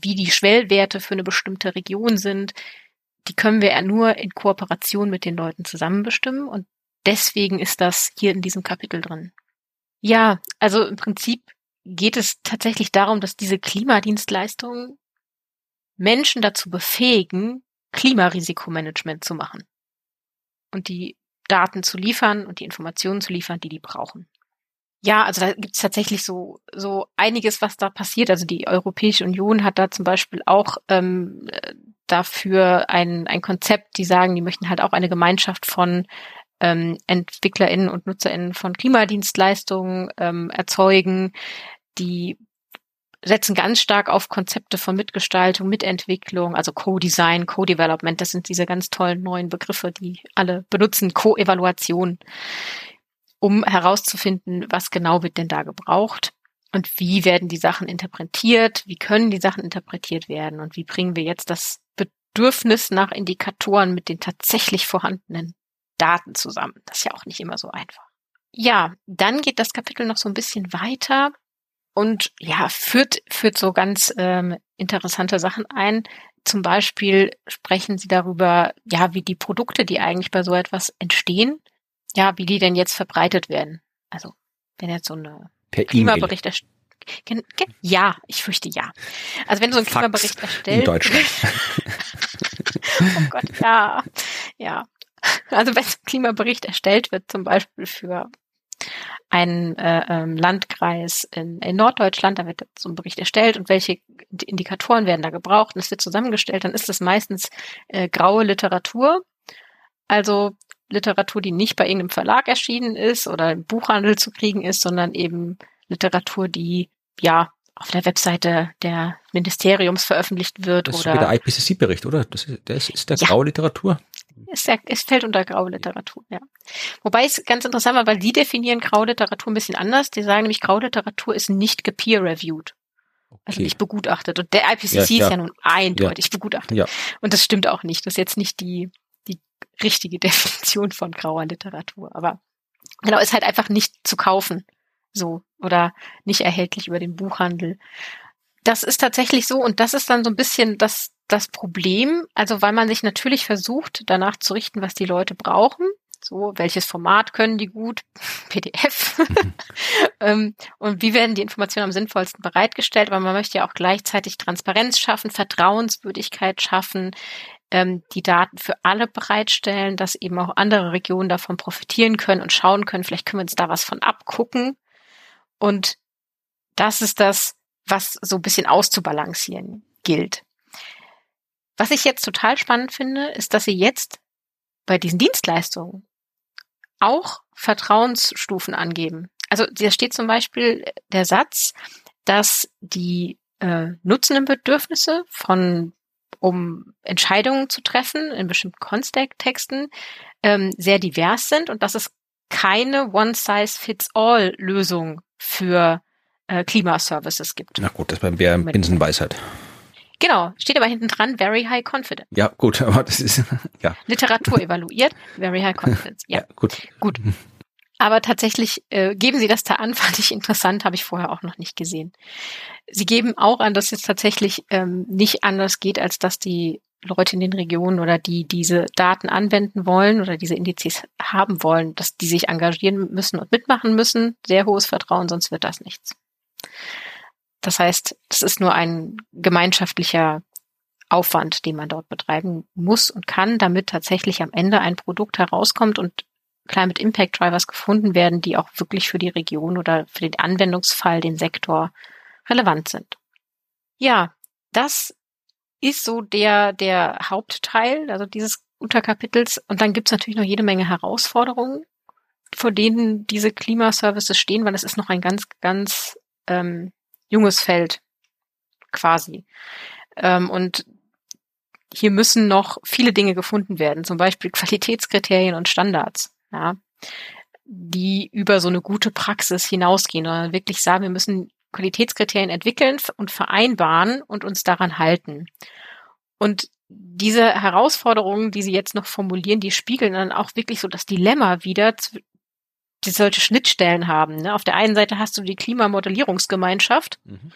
wie die Schwellwerte für eine bestimmte Region sind, die können wir ja nur in Kooperation mit den Leuten zusammen bestimmen und deswegen ist das hier in diesem Kapitel drin. Ja, also im Prinzip geht es tatsächlich darum, dass diese Klimadienstleistungen Menschen dazu befähigen, Klimarisikomanagement zu machen und die Daten zu liefern und die Informationen zu liefern, die die brauchen. Ja, also da gibt es tatsächlich so, so einiges, was da passiert. Also die Europäische Union hat da zum Beispiel auch ähm, dafür ein, ein Konzept, die sagen, die möchten halt auch eine Gemeinschaft von ähm, EntwicklerInnen und NutzerInnen von Klimadienstleistungen ähm, erzeugen. Die setzen ganz stark auf Konzepte von Mitgestaltung, Mitentwicklung, also Co-Design, Co-Development. Das sind diese ganz tollen neuen Begriffe, die alle benutzen. Co-Evaluation um herauszufinden, was genau wird denn da gebraucht und wie werden die Sachen interpretiert, wie können die Sachen interpretiert werden und wie bringen wir jetzt das Bedürfnis nach Indikatoren mit den tatsächlich vorhandenen Daten zusammen. Das ist ja auch nicht immer so einfach. Ja, dann geht das Kapitel noch so ein bisschen weiter und ja, führt, führt so ganz ähm, interessante Sachen ein. Zum Beispiel sprechen sie darüber, ja, wie die Produkte, die eigentlich bei so etwas entstehen, ja, wie die denn jetzt verbreitet werden. Also, wenn jetzt so eine per Klimabericht erstellt. Ja, ich fürchte ja. Also wenn so ein Fax Klimabericht erstellt. In Deutschland. oh Gott, ja. Ja. Also wenn so ein Klimabericht erstellt wird, zum Beispiel für einen äh, ähm, Landkreis in, in Norddeutschland, da wird so ein Bericht erstellt und welche Indikatoren werden da gebraucht und es wird zusammengestellt, dann ist es meistens äh, graue Literatur, also Literatur, die nicht bei irgendeinem Verlag erschienen ist oder im Buchhandel zu kriegen ist, sondern eben Literatur, die ja auf der Webseite der Ministeriums veröffentlicht wird das oder ist der IPCC-Bericht, oder? Das ist, das ist der ja. graue Literatur. Es, es fällt unter graue Literatur, ja. Wobei es ganz interessant war, weil die definieren graue Literatur ein bisschen anders. Die sagen nämlich, graue Literatur ist nicht gepeer-reviewed. Also okay. Also nicht begutachtet. Und der IPCC ja, ist ja, ja nun eindeutig begutachtet. Und das stimmt auch nicht. Das ist jetzt nicht die richtige Definition von grauer Literatur. Aber genau, ist halt einfach nicht zu kaufen. So. Oder nicht erhältlich über den Buchhandel. Das ist tatsächlich so. Und das ist dann so ein bisschen das, das Problem, also weil man sich natürlich versucht, danach zu richten, was die Leute brauchen. So, welches Format können die gut? PDF. Ähm, und wie werden die Informationen am sinnvollsten bereitgestellt? Aber man möchte ja auch gleichzeitig Transparenz schaffen, Vertrauenswürdigkeit schaffen, ähm, die Daten für alle bereitstellen, dass eben auch andere Regionen davon profitieren können und schauen können, vielleicht können wir uns da was von abgucken. Und das ist das, was so ein bisschen auszubalancieren gilt. Was ich jetzt total spannend finde, ist, dass sie jetzt bei diesen Dienstleistungen auch Vertrauensstufen angeben. Also da steht zum Beispiel der Satz, dass die äh, nutzenden Bedürfnisse von um Entscheidungen zu treffen in bestimmten Kontexten ähm, sehr divers sind und dass es keine One-Size-Fits-All-Lösung für äh, Klimaservices gibt. Na gut, das wäre Binsenweisheit. Genau, steht aber hinten dran, very high confidence. Ja, gut, aber das ist, ja. Literatur evaluiert, very high confidence. Ja, ja gut. Gut. Aber tatsächlich äh, geben Sie das da an, fand ich interessant, habe ich vorher auch noch nicht gesehen. Sie geben auch an, dass es tatsächlich ähm, nicht anders geht, als dass die Leute in den Regionen oder die diese Daten anwenden wollen oder diese Indizes haben wollen, dass die sich engagieren müssen und mitmachen müssen. Sehr hohes Vertrauen, sonst wird das nichts. Das heißt, es ist nur ein gemeinschaftlicher Aufwand, den man dort betreiben muss und kann, damit tatsächlich am Ende ein Produkt herauskommt und Climate Impact Drivers gefunden werden, die auch wirklich für die Region oder für den Anwendungsfall, den Sektor relevant sind. Ja, das ist so der, der Hauptteil, also dieses Unterkapitels. Und dann gibt's natürlich noch jede Menge Herausforderungen, vor denen diese Klimaservices stehen, weil es ist noch ein ganz, ganz ähm, junges Feld quasi. Ähm, und hier müssen noch viele Dinge gefunden werden, zum Beispiel Qualitätskriterien und Standards, ja, die über so eine gute Praxis hinausgehen oder wirklich sagen, wir müssen Qualitätskriterien entwickeln und vereinbaren und uns daran halten. Und diese Herausforderungen, die Sie jetzt noch formulieren, die spiegeln dann auch wirklich so das Dilemma wieder, die solche Schnittstellen haben. Ne? Auf der einen Seite hast du die Klimamodellierungsgemeinschaft mhm.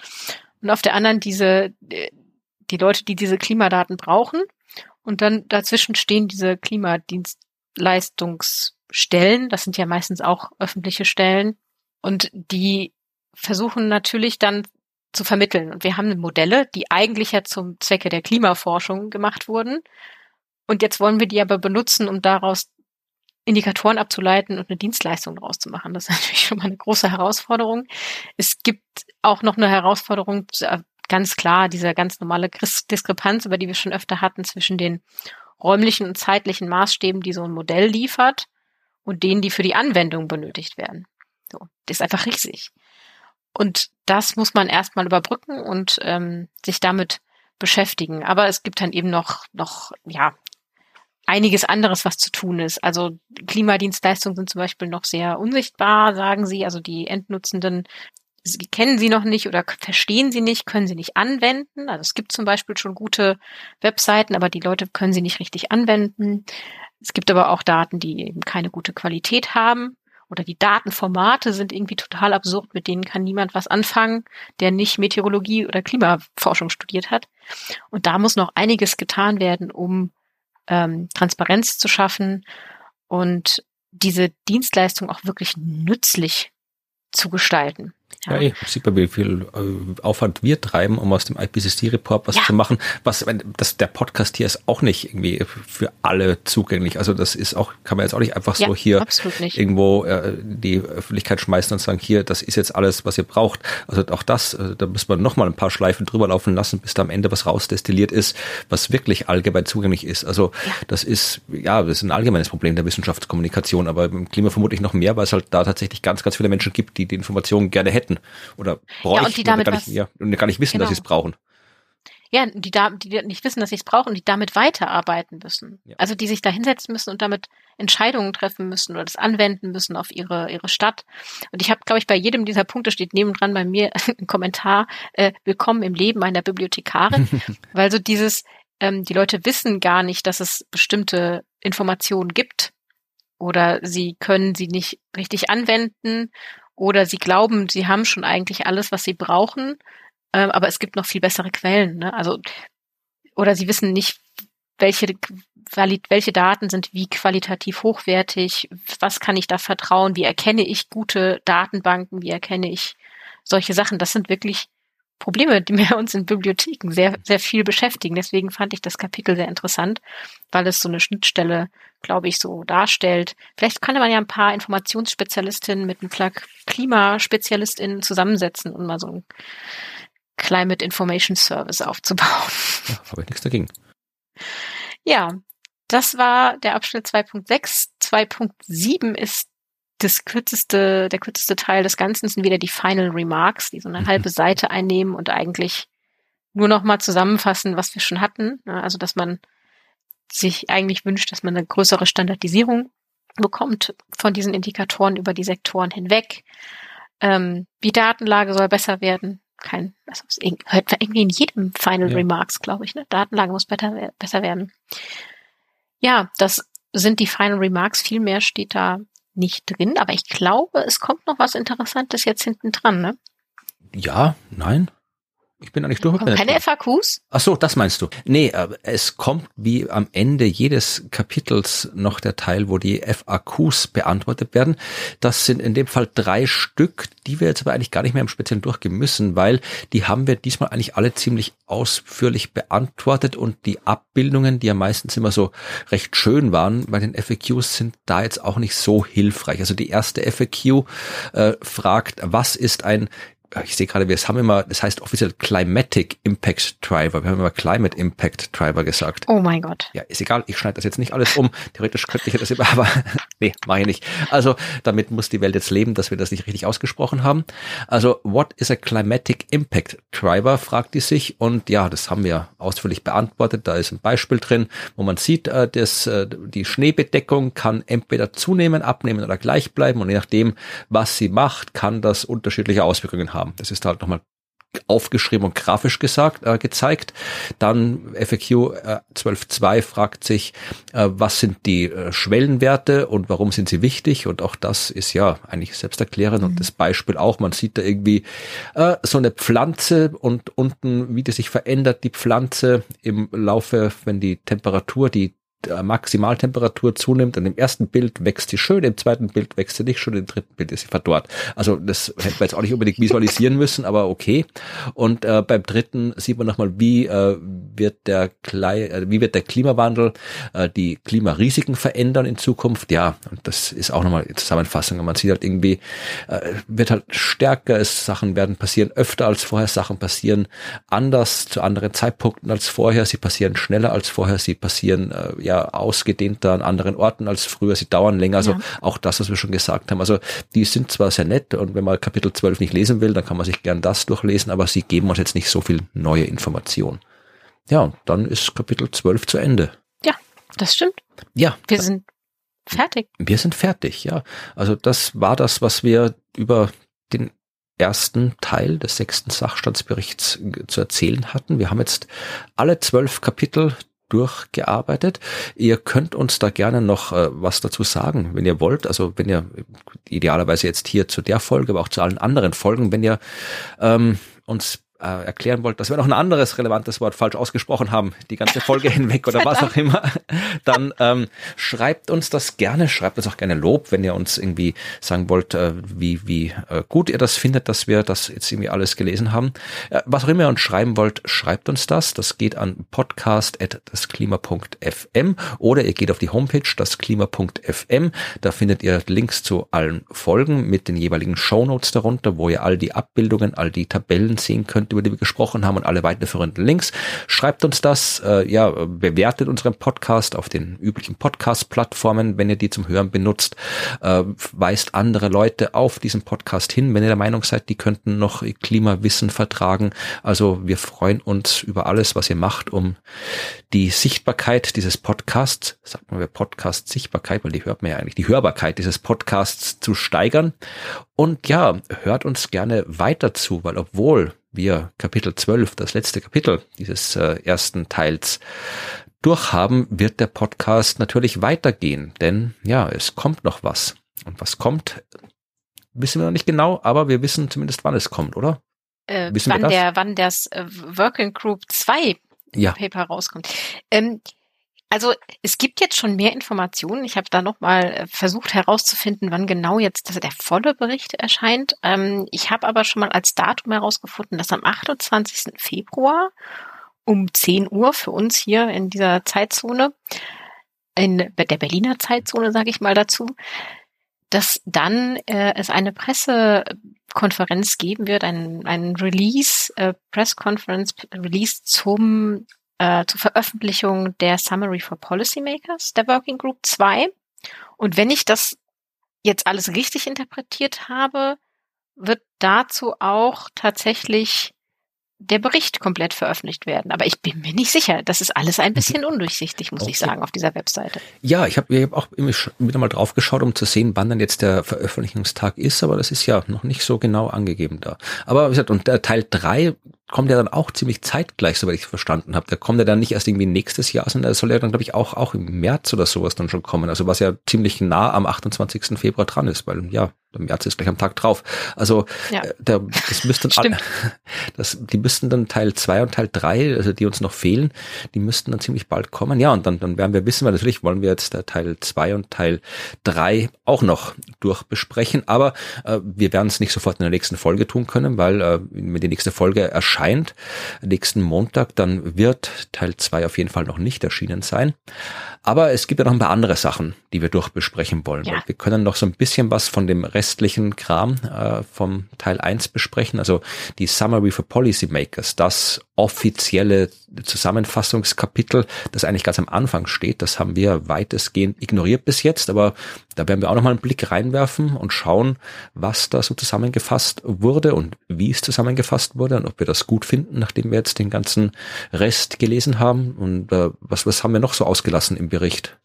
und auf der anderen diese, äh, die Leute, die diese Klimadaten brauchen. Und dann dazwischen stehen diese Klimadienstleistungsstellen. Das sind ja meistens auch öffentliche Stellen. Und die versuchen natürlich dann zu vermitteln. Und wir haben Modelle, die eigentlich ja zum Zwecke der Klimaforschung gemacht wurden. Und jetzt wollen wir die aber benutzen, um daraus Indikatoren abzuleiten und eine Dienstleistung daraus zu machen. Das ist natürlich schon mal eine große Herausforderung. Es gibt auch noch eine Herausforderung, äh, ganz klar, diese ganz normale Diskrepanz, über die wir schon öfter hatten, zwischen den räumlichen und zeitlichen Maßstäben, die so ein Modell liefert und denen, die für die Anwendung benötigt werden. So, das ist einfach riesig. Und das muss man erstmal überbrücken und ähm, sich damit beschäftigen. Aber es gibt dann eben noch, noch, ja, einiges anderes, was zu tun ist. Also Klimadienstleistungen sind zum Beispiel noch sehr unsichtbar, sagen sie. Also die Endnutzenden sie kennen sie noch nicht oder verstehen sie nicht, können sie nicht anwenden. Also es gibt zum Beispiel schon gute Webseiten, aber die Leute können sie nicht richtig anwenden. Es gibt aber auch Daten, die eben keine gute Qualität haben. Oder die Datenformate sind irgendwie total absurd, mit denen kann niemand was anfangen, der nicht Meteorologie oder Klimaforschung studiert hat. Und da muss noch einiges getan werden, um ähm, Transparenz zu schaffen und diese Dienstleistung auch wirklich nützlich zu gestalten. Ja, ja eh, sieht man, wie viel äh, Aufwand wir treiben, um aus dem IPCC-Report was ja. zu machen. Was, das, der Podcast hier ist auch nicht irgendwie für alle zugänglich. Also das ist auch, kann man jetzt auch nicht einfach so ja, hier irgendwo äh, die Öffentlichkeit schmeißen und sagen, hier, das ist jetzt alles, was ihr braucht. Also auch das, äh, da muss man nochmal ein paar Schleifen drüber laufen lassen, bis da am Ende was rausdestilliert ist, was wirklich allgemein zugänglich ist. Also das ist, ja, das ist ein allgemeines Problem der Wissenschaftskommunikation, aber im Klima vermutlich noch mehr, weil es halt da tatsächlich ganz, ganz viele Menschen gibt, die die Informationen gerne hätten bräuchten oder bräuchten ja, und die damit gar, nicht, ja, und gar nicht wissen, genau. dass sie es brauchen. Ja, die, da, die nicht wissen, dass sie es brauchen, die damit weiterarbeiten müssen. Ja. Also die sich da hinsetzen müssen und damit Entscheidungen treffen müssen oder das anwenden müssen auf ihre, ihre Stadt. Und ich habe, glaube ich, bei jedem dieser Punkte steht nebendran bei mir ein Kommentar, äh, willkommen im Leben einer Bibliothekarin, weil so dieses, ähm, die Leute wissen gar nicht, dass es bestimmte Informationen gibt oder sie können sie nicht richtig anwenden oder sie glauben, sie haben schon eigentlich alles, was sie brauchen, äh, aber es gibt noch viel bessere Quellen. Ne? Also oder sie wissen nicht, welche welche Daten sind wie qualitativ hochwertig, was kann ich da vertrauen, wie erkenne ich gute Datenbanken, wie erkenne ich solche Sachen. Das sind wirklich Probleme, die wir uns in Bibliotheken sehr, sehr viel beschäftigen. Deswegen fand ich das Kapitel sehr interessant, weil es so eine Schnittstelle, glaube ich, so darstellt. Vielleicht könnte man ja ein paar Informationsspezialistinnen mit ein paar Klimaspezialistinnen zusammensetzen und mal so ein Climate Information Service aufzubauen. Ja, habe ich nichts dagegen. Ja, das war der Abschnitt 2.6. 2.7 ist das kürzeste, der kürzeste Teil des Ganzen sind wieder die Final Remarks, die so eine halbe Seite einnehmen und eigentlich nur noch mal zusammenfassen, was wir schon hatten. Also, dass man sich eigentlich wünscht, dass man eine größere Standardisierung bekommt von diesen Indikatoren über die Sektoren hinweg. Ähm, die Datenlage soll besser werden. Kein, also hört man irgendwie in jedem Final ja. Remarks, glaube ich. Ne? Datenlage muss besser, besser werden. Ja, das sind die Final Remarks. Viel mehr steht da nicht drin, aber ich glaube, es kommt noch was Interessantes jetzt hinten dran, ne? Ja, nein. Ich bin eigentlich durch. Keine FAQs? Ach so, das meinst du. Nee, äh, es kommt wie am Ende jedes Kapitels noch der Teil, wo die FAQs beantwortet werden. Das sind in dem Fall drei Stück, die wir jetzt aber eigentlich gar nicht mehr im Speziellen durchgehen müssen, weil die haben wir diesmal eigentlich alle ziemlich ausführlich beantwortet und die Abbildungen, die ja meistens immer so recht schön waren bei den FAQs, sind da jetzt auch nicht so hilfreich. Also die erste FAQ äh, fragt, was ist ein ich sehe gerade, wir haben immer, das heißt offiziell Climatic Impact Driver. Wir haben immer Climate Impact Driver gesagt. Oh mein Gott. Ja, ist egal, ich schneide das jetzt nicht alles um. Theoretisch könnte ich das immer, aber nee, mache ich nicht. Also damit muss die Welt jetzt leben, dass wir das nicht richtig ausgesprochen haben. Also, what is a Climatic Impact Driver, fragt die sich. Und ja, das haben wir ausführlich beantwortet. Da ist ein Beispiel drin, wo man sieht, äh, dass äh, die Schneebedeckung kann entweder zunehmen, abnehmen oder gleich bleiben. Und je nachdem, was sie macht, kann das unterschiedliche Auswirkungen haben haben. Das ist halt nochmal aufgeschrieben und grafisch gesagt, äh, gezeigt. Dann FAQ äh, 12.2 fragt sich, äh, was sind die äh, Schwellenwerte und warum sind sie wichtig? Und auch das ist ja eigentlich selbsterklärend mhm. und das Beispiel auch, man sieht da irgendwie äh, so eine Pflanze und unten, wie die sich verändert, die Pflanze im Laufe, wenn die Temperatur, die Maximaltemperatur zunimmt. Und im ersten Bild wächst sie schön, im zweiten Bild wächst sie nicht schön, im dritten Bild ist sie verdorrt. Also das hätten wir jetzt auch nicht unbedingt visualisieren müssen, aber okay. Und äh, beim dritten sieht man nochmal, wie äh, wird der Klei äh, wie wird der Klimawandel äh, die Klimarisiken verändern in Zukunft. Ja, und das ist auch nochmal eine Zusammenfassung. Man sieht halt irgendwie, äh, wird halt stärker, es Sachen werden passieren öfter als vorher, Sachen passieren anders zu anderen Zeitpunkten als vorher, sie passieren schneller als vorher, sie passieren äh, ja eher ausgedehnter an anderen Orten als früher. Sie dauern länger. Also ja. auch das, was wir schon gesagt haben. Also die sind zwar sehr nett und wenn man Kapitel 12 nicht lesen will, dann kann man sich gern das durchlesen, aber sie geben uns jetzt nicht so viel neue Information. Ja, und dann ist Kapitel 12 zu Ende. Ja, das stimmt. Ja. Wir sind fertig. Wir sind fertig, ja. Also das war das, was wir über den ersten Teil des sechsten Sachstandsberichts zu erzählen hatten. Wir haben jetzt alle zwölf Kapitel durchgearbeitet. Ihr könnt uns da gerne noch äh, was dazu sagen, wenn ihr wollt. Also wenn ihr idealerweise jetzt hier zu der Folge, aber auch zu allen anderen Folgen, wenn ihr ähm, uns äh, erklären wollt, dass wir noch ein anderes relevantes Wort falsch ausgesprochen haben, die ganze Folge hinweg oder was auch immer, dann ähm, schreibt uns das gerne, schreibt uns auch gerne Lob, wenn ihr uns irgendwie sagen wollt, äh, wie, wie äh, gut ihr das findet, dass wir das jetzt irgendwie alles gelesen haben. Äh, was auch immer ihr uns schreiben wollt, schreibt uns das. Das geht an podcast.dasklima.fm oder ihr geht auf die Homepage dasklima.fm. Da findet ihr Links zu allen Folgen mit den jeweiligen Shownotes darunter, wo ihr all die Abbildungen, all die Tabellen sehen könnt, über die wir gesprochen haben und alle weiterführenden Links. Schreibt uns das, äh, ja, bewertet unseren Podcast auf den üblichen Podcast-Plattformen, wenn ihr die zum Hören benutzt, äh, weist andere Leute auf diesen Podcast hin, wenn ihr der Meinung seid, die könnten noch Klimawissen vertragen. Also wir freuen uns über alles, was ihr macht, um die Sichtbarkeit dieses Podcasts, sagt man wir Podcast-Sichtbarkeit, weil die hört man ja eigentlich, die Hörbarkeit dieses Podcasts zu steigern. Und ja, hört uns gerne weiter zu, weil obwohl wir Kapitel 12, das letzte Kapitel dieses äh, ersten Teils durchhaben, wird der Podcast natürlich weitergehen, denn ja, es kommt noch was. Und was kommt, wissen wir noch nicht genau, aber wir wissen zumindest, wann es kommt, oder? Äh, wissen wann, wir das? Der, wann das äh, Working Group 2 ja. Paper rauskommt. Ähm, also es gibt jetzt schon mehr Informationen. Ich habe da nochmal äh, versucht herauszufinden, wann genau jetzt der volle Bericht erscheint. Ähm, ich habe aber schon mal als Datum herausgefunden, dass am 28. Februar um 10 Uhr für uns hier in dieser Zeitzone, in der Berliner Zeitzone, sage ich mal dazu, dass dann äh, es eine Pressekonferenz geben wird, ein, ein Release, äh, Press Conference Release zum äh, zur Veröffentlichung der Summary for Policymakers, der Working Group 2. Und wenn ich das jetzt alles richtig interpretiert habe, wird dazu auch tatsächlich der Bericht komplett veröffentlicht werden. Aber ich bin mir nicht sicher. Das ist alles ein bisschen mhm. undurchsichtig, muss okay. ich sagen, auf dieser Webseite. Ja, ich habe hab auch wieder mal drauf geschaut, um zu sehen, wann dann jetzt der Veröffentlichungstag ist, aber das ist ja noch nicht so genau angegeben da. Aber wie gesagt, und der Teil drei kommt ja dann auch ziemlich zeitgleich, soweit ich verstanden habe. Der kommt ja dann nicht erst irgendwie nächstes Jahr, sondern der soll ja dann, glaube ich, auch, auch im März oder sowas dann schon kommen. Also was ja ziemlich nah am 28. Februar dran ist, weil ja, der März ist gleich am Tag drauf. Also ja. äh, der, das müssten alle, das, die müssten dann Teil zwei und Teil drei, also die uns noch fehlen, die müssten dann ziemlich bald kommen. Ja, und dann, dann werden wir wissen, weil natürlich wollen wir jetzt Teil zwei und Teil drei auch noch durchbesprechen. Aber äh, wir werden es nicht sofort in der nächsten Folge tun können, weil äh, wenn die nächste Folge erscheint, nächsten Montag, dann wird Teil zwei auf jeden Fall noch nicht erschienen sein. Aber es gibt ja noch ein paar andere Sachen, die wir durchbesprechen wollen. Ja. Wir können noch so ein bisschen was von dem restlichen Kram äh, vom Teil 1 besprechen, also die Summary for Policymakers, das offizielle Zusammenfassungskapitel, das eigentlich ganz am Anfang steht. Das haben wir weitestgehend ignoriert bis jetzt, aber da werden wir auch noch mal einen Blick reinwerfen und schauen, was da so zusammengefasst wurde und wie es zusammengefasst wurde und ob wir das gut finden, nachdem wir jetzt den ganzen Rest gelesen haben und äh, was, was haben wir noch so ausgelassen im Bericht.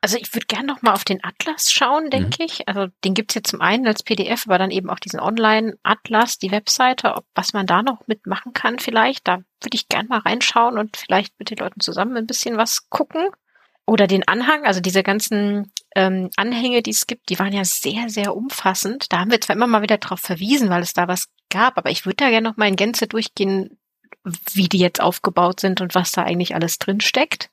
Also ich würde gerne noch mal auf den Atlas schauen, denke mhm. ich. Also den gibt's jetzt zum einen als PDF, aber dann eben auch diesen Online-Atlas, die Webseite, ob, was man da noch mitmachen kann vielleicht. Da würde ich gerne mal reinschauen und vielleicht mit den Leuten zusammen ein bisschen was gucken. Oder den Anhang, also diese ganzen ähm, Anhänge, die es gibt, die waren ja sehr, sehr umfassend. Da haben wir zwar immer mal wieder drauf verwiesen, weil es da was gab, aber ich würde da gerne noch mal in Gänze durchgehen, wie die jetzt aufgebaut sind und was da eigentlich alles drin steckt.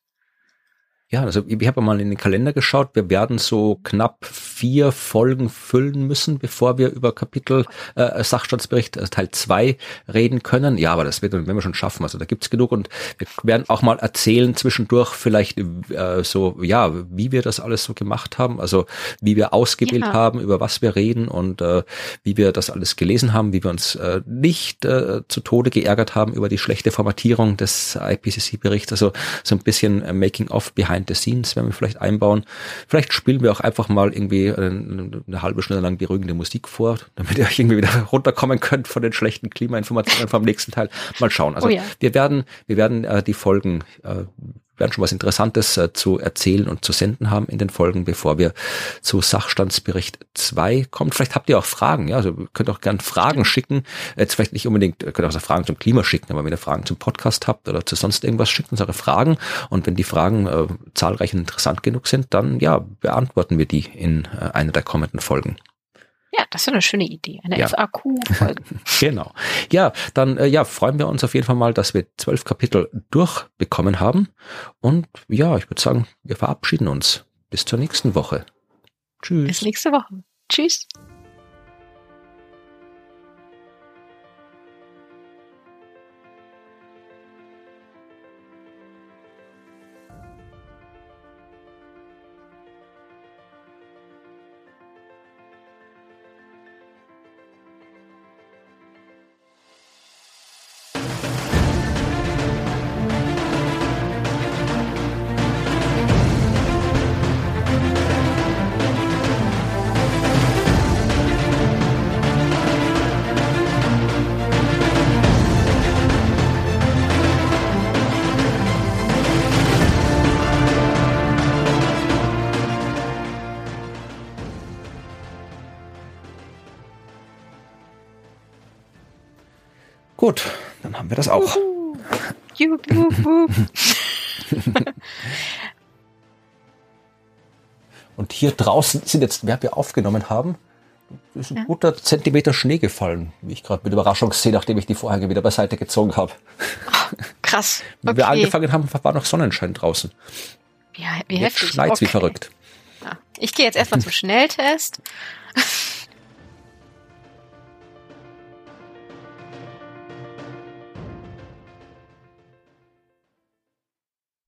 Ja, also ich habe mal in den Kalender geschaut. Wir werden so knapp vier Folgen füllen müssen, bevor wir über Kapitel äh, Sachstandsbericht äh, Teil 2 reden können. Ja, aber das wird, werden wir schon schaffen. Also da gibt's genug und wir werden auch mal erzählen zwischendurch vielleicht äh, so, ja, wie wir das alles so gemacht haben. Also wie wir ausgewählt ja. haben, über was wir reden und äh, wie wir das alles gelesen haben, wie wir uns äh, nicht äh, zu Tode geärgert haben über die schlechte Formatierung des IPCC-Berichts. Also so ein bisschen äh, Making of Behind Behind the Scenes werden wir vielleicht einbauen. Vielleicht spielen wir auch einfach mal irgendwie eine, eine halbe Stunde lang beruhigende Musik vor, damit ihr euch irgendwie wieder runterkommen könnt von den schlechten Klimainformationen vom nächsten Teil. Mal schauen. Also oh ja. wir werden, wir werden äh, die Folgen äh, werden schon was Interessantes äh, zu erzählen und zu senden haben in den Folgen, bevor wir zu Sachstandsbericht 2 kommen. Vielleicht habt ihr auch Fragen, ja, also könnt auch gern Fragen schicken. Jetzt vielleicht nicht unbedingt, könnt auch Fragen zum Klima schicken, aber wenn ihr Fragen zum Podcast habt oder zu sonst irgendwas, schickt uns eure Fragen. Und wenn die Fragen äh, zahlreich und interessant genug sind, dann ja, beantworten wir die in äh, einer der kommenden Folgen. Ja, das ist eine schöne Idee. Eine Ja. FAQ-Folge. Genau. Ja, dann äh, ja, freuen wir uns auf jeden Fall mal, dass wir zwölf Kapitel durchbekommen haben. Und ja, ich würde sagen, wir verabschieden uns. Bis zur nächsten Woche. Tschüss. Bis nächste Woche. Tschüss. Gut, dann haben wir das auch. Juhu. Juhu. Und hier draußen sind jetzt, während wir aufgenommen haben, ist ein Ja. guter Zentimeter Schnee gefallen, wie ich gerade mit Überraschung sehe, nachdem ich die Vorhänge wieder beiseite gezogen habe. Krass. Wenn wir Okay. angefangen haben, war noch Sonnenschein draußen. Ja, wie Jetzt heftig. schneit's wie Okay. verrückt. Ja. Ich gehe jetzt erstmal zum Schnelltest.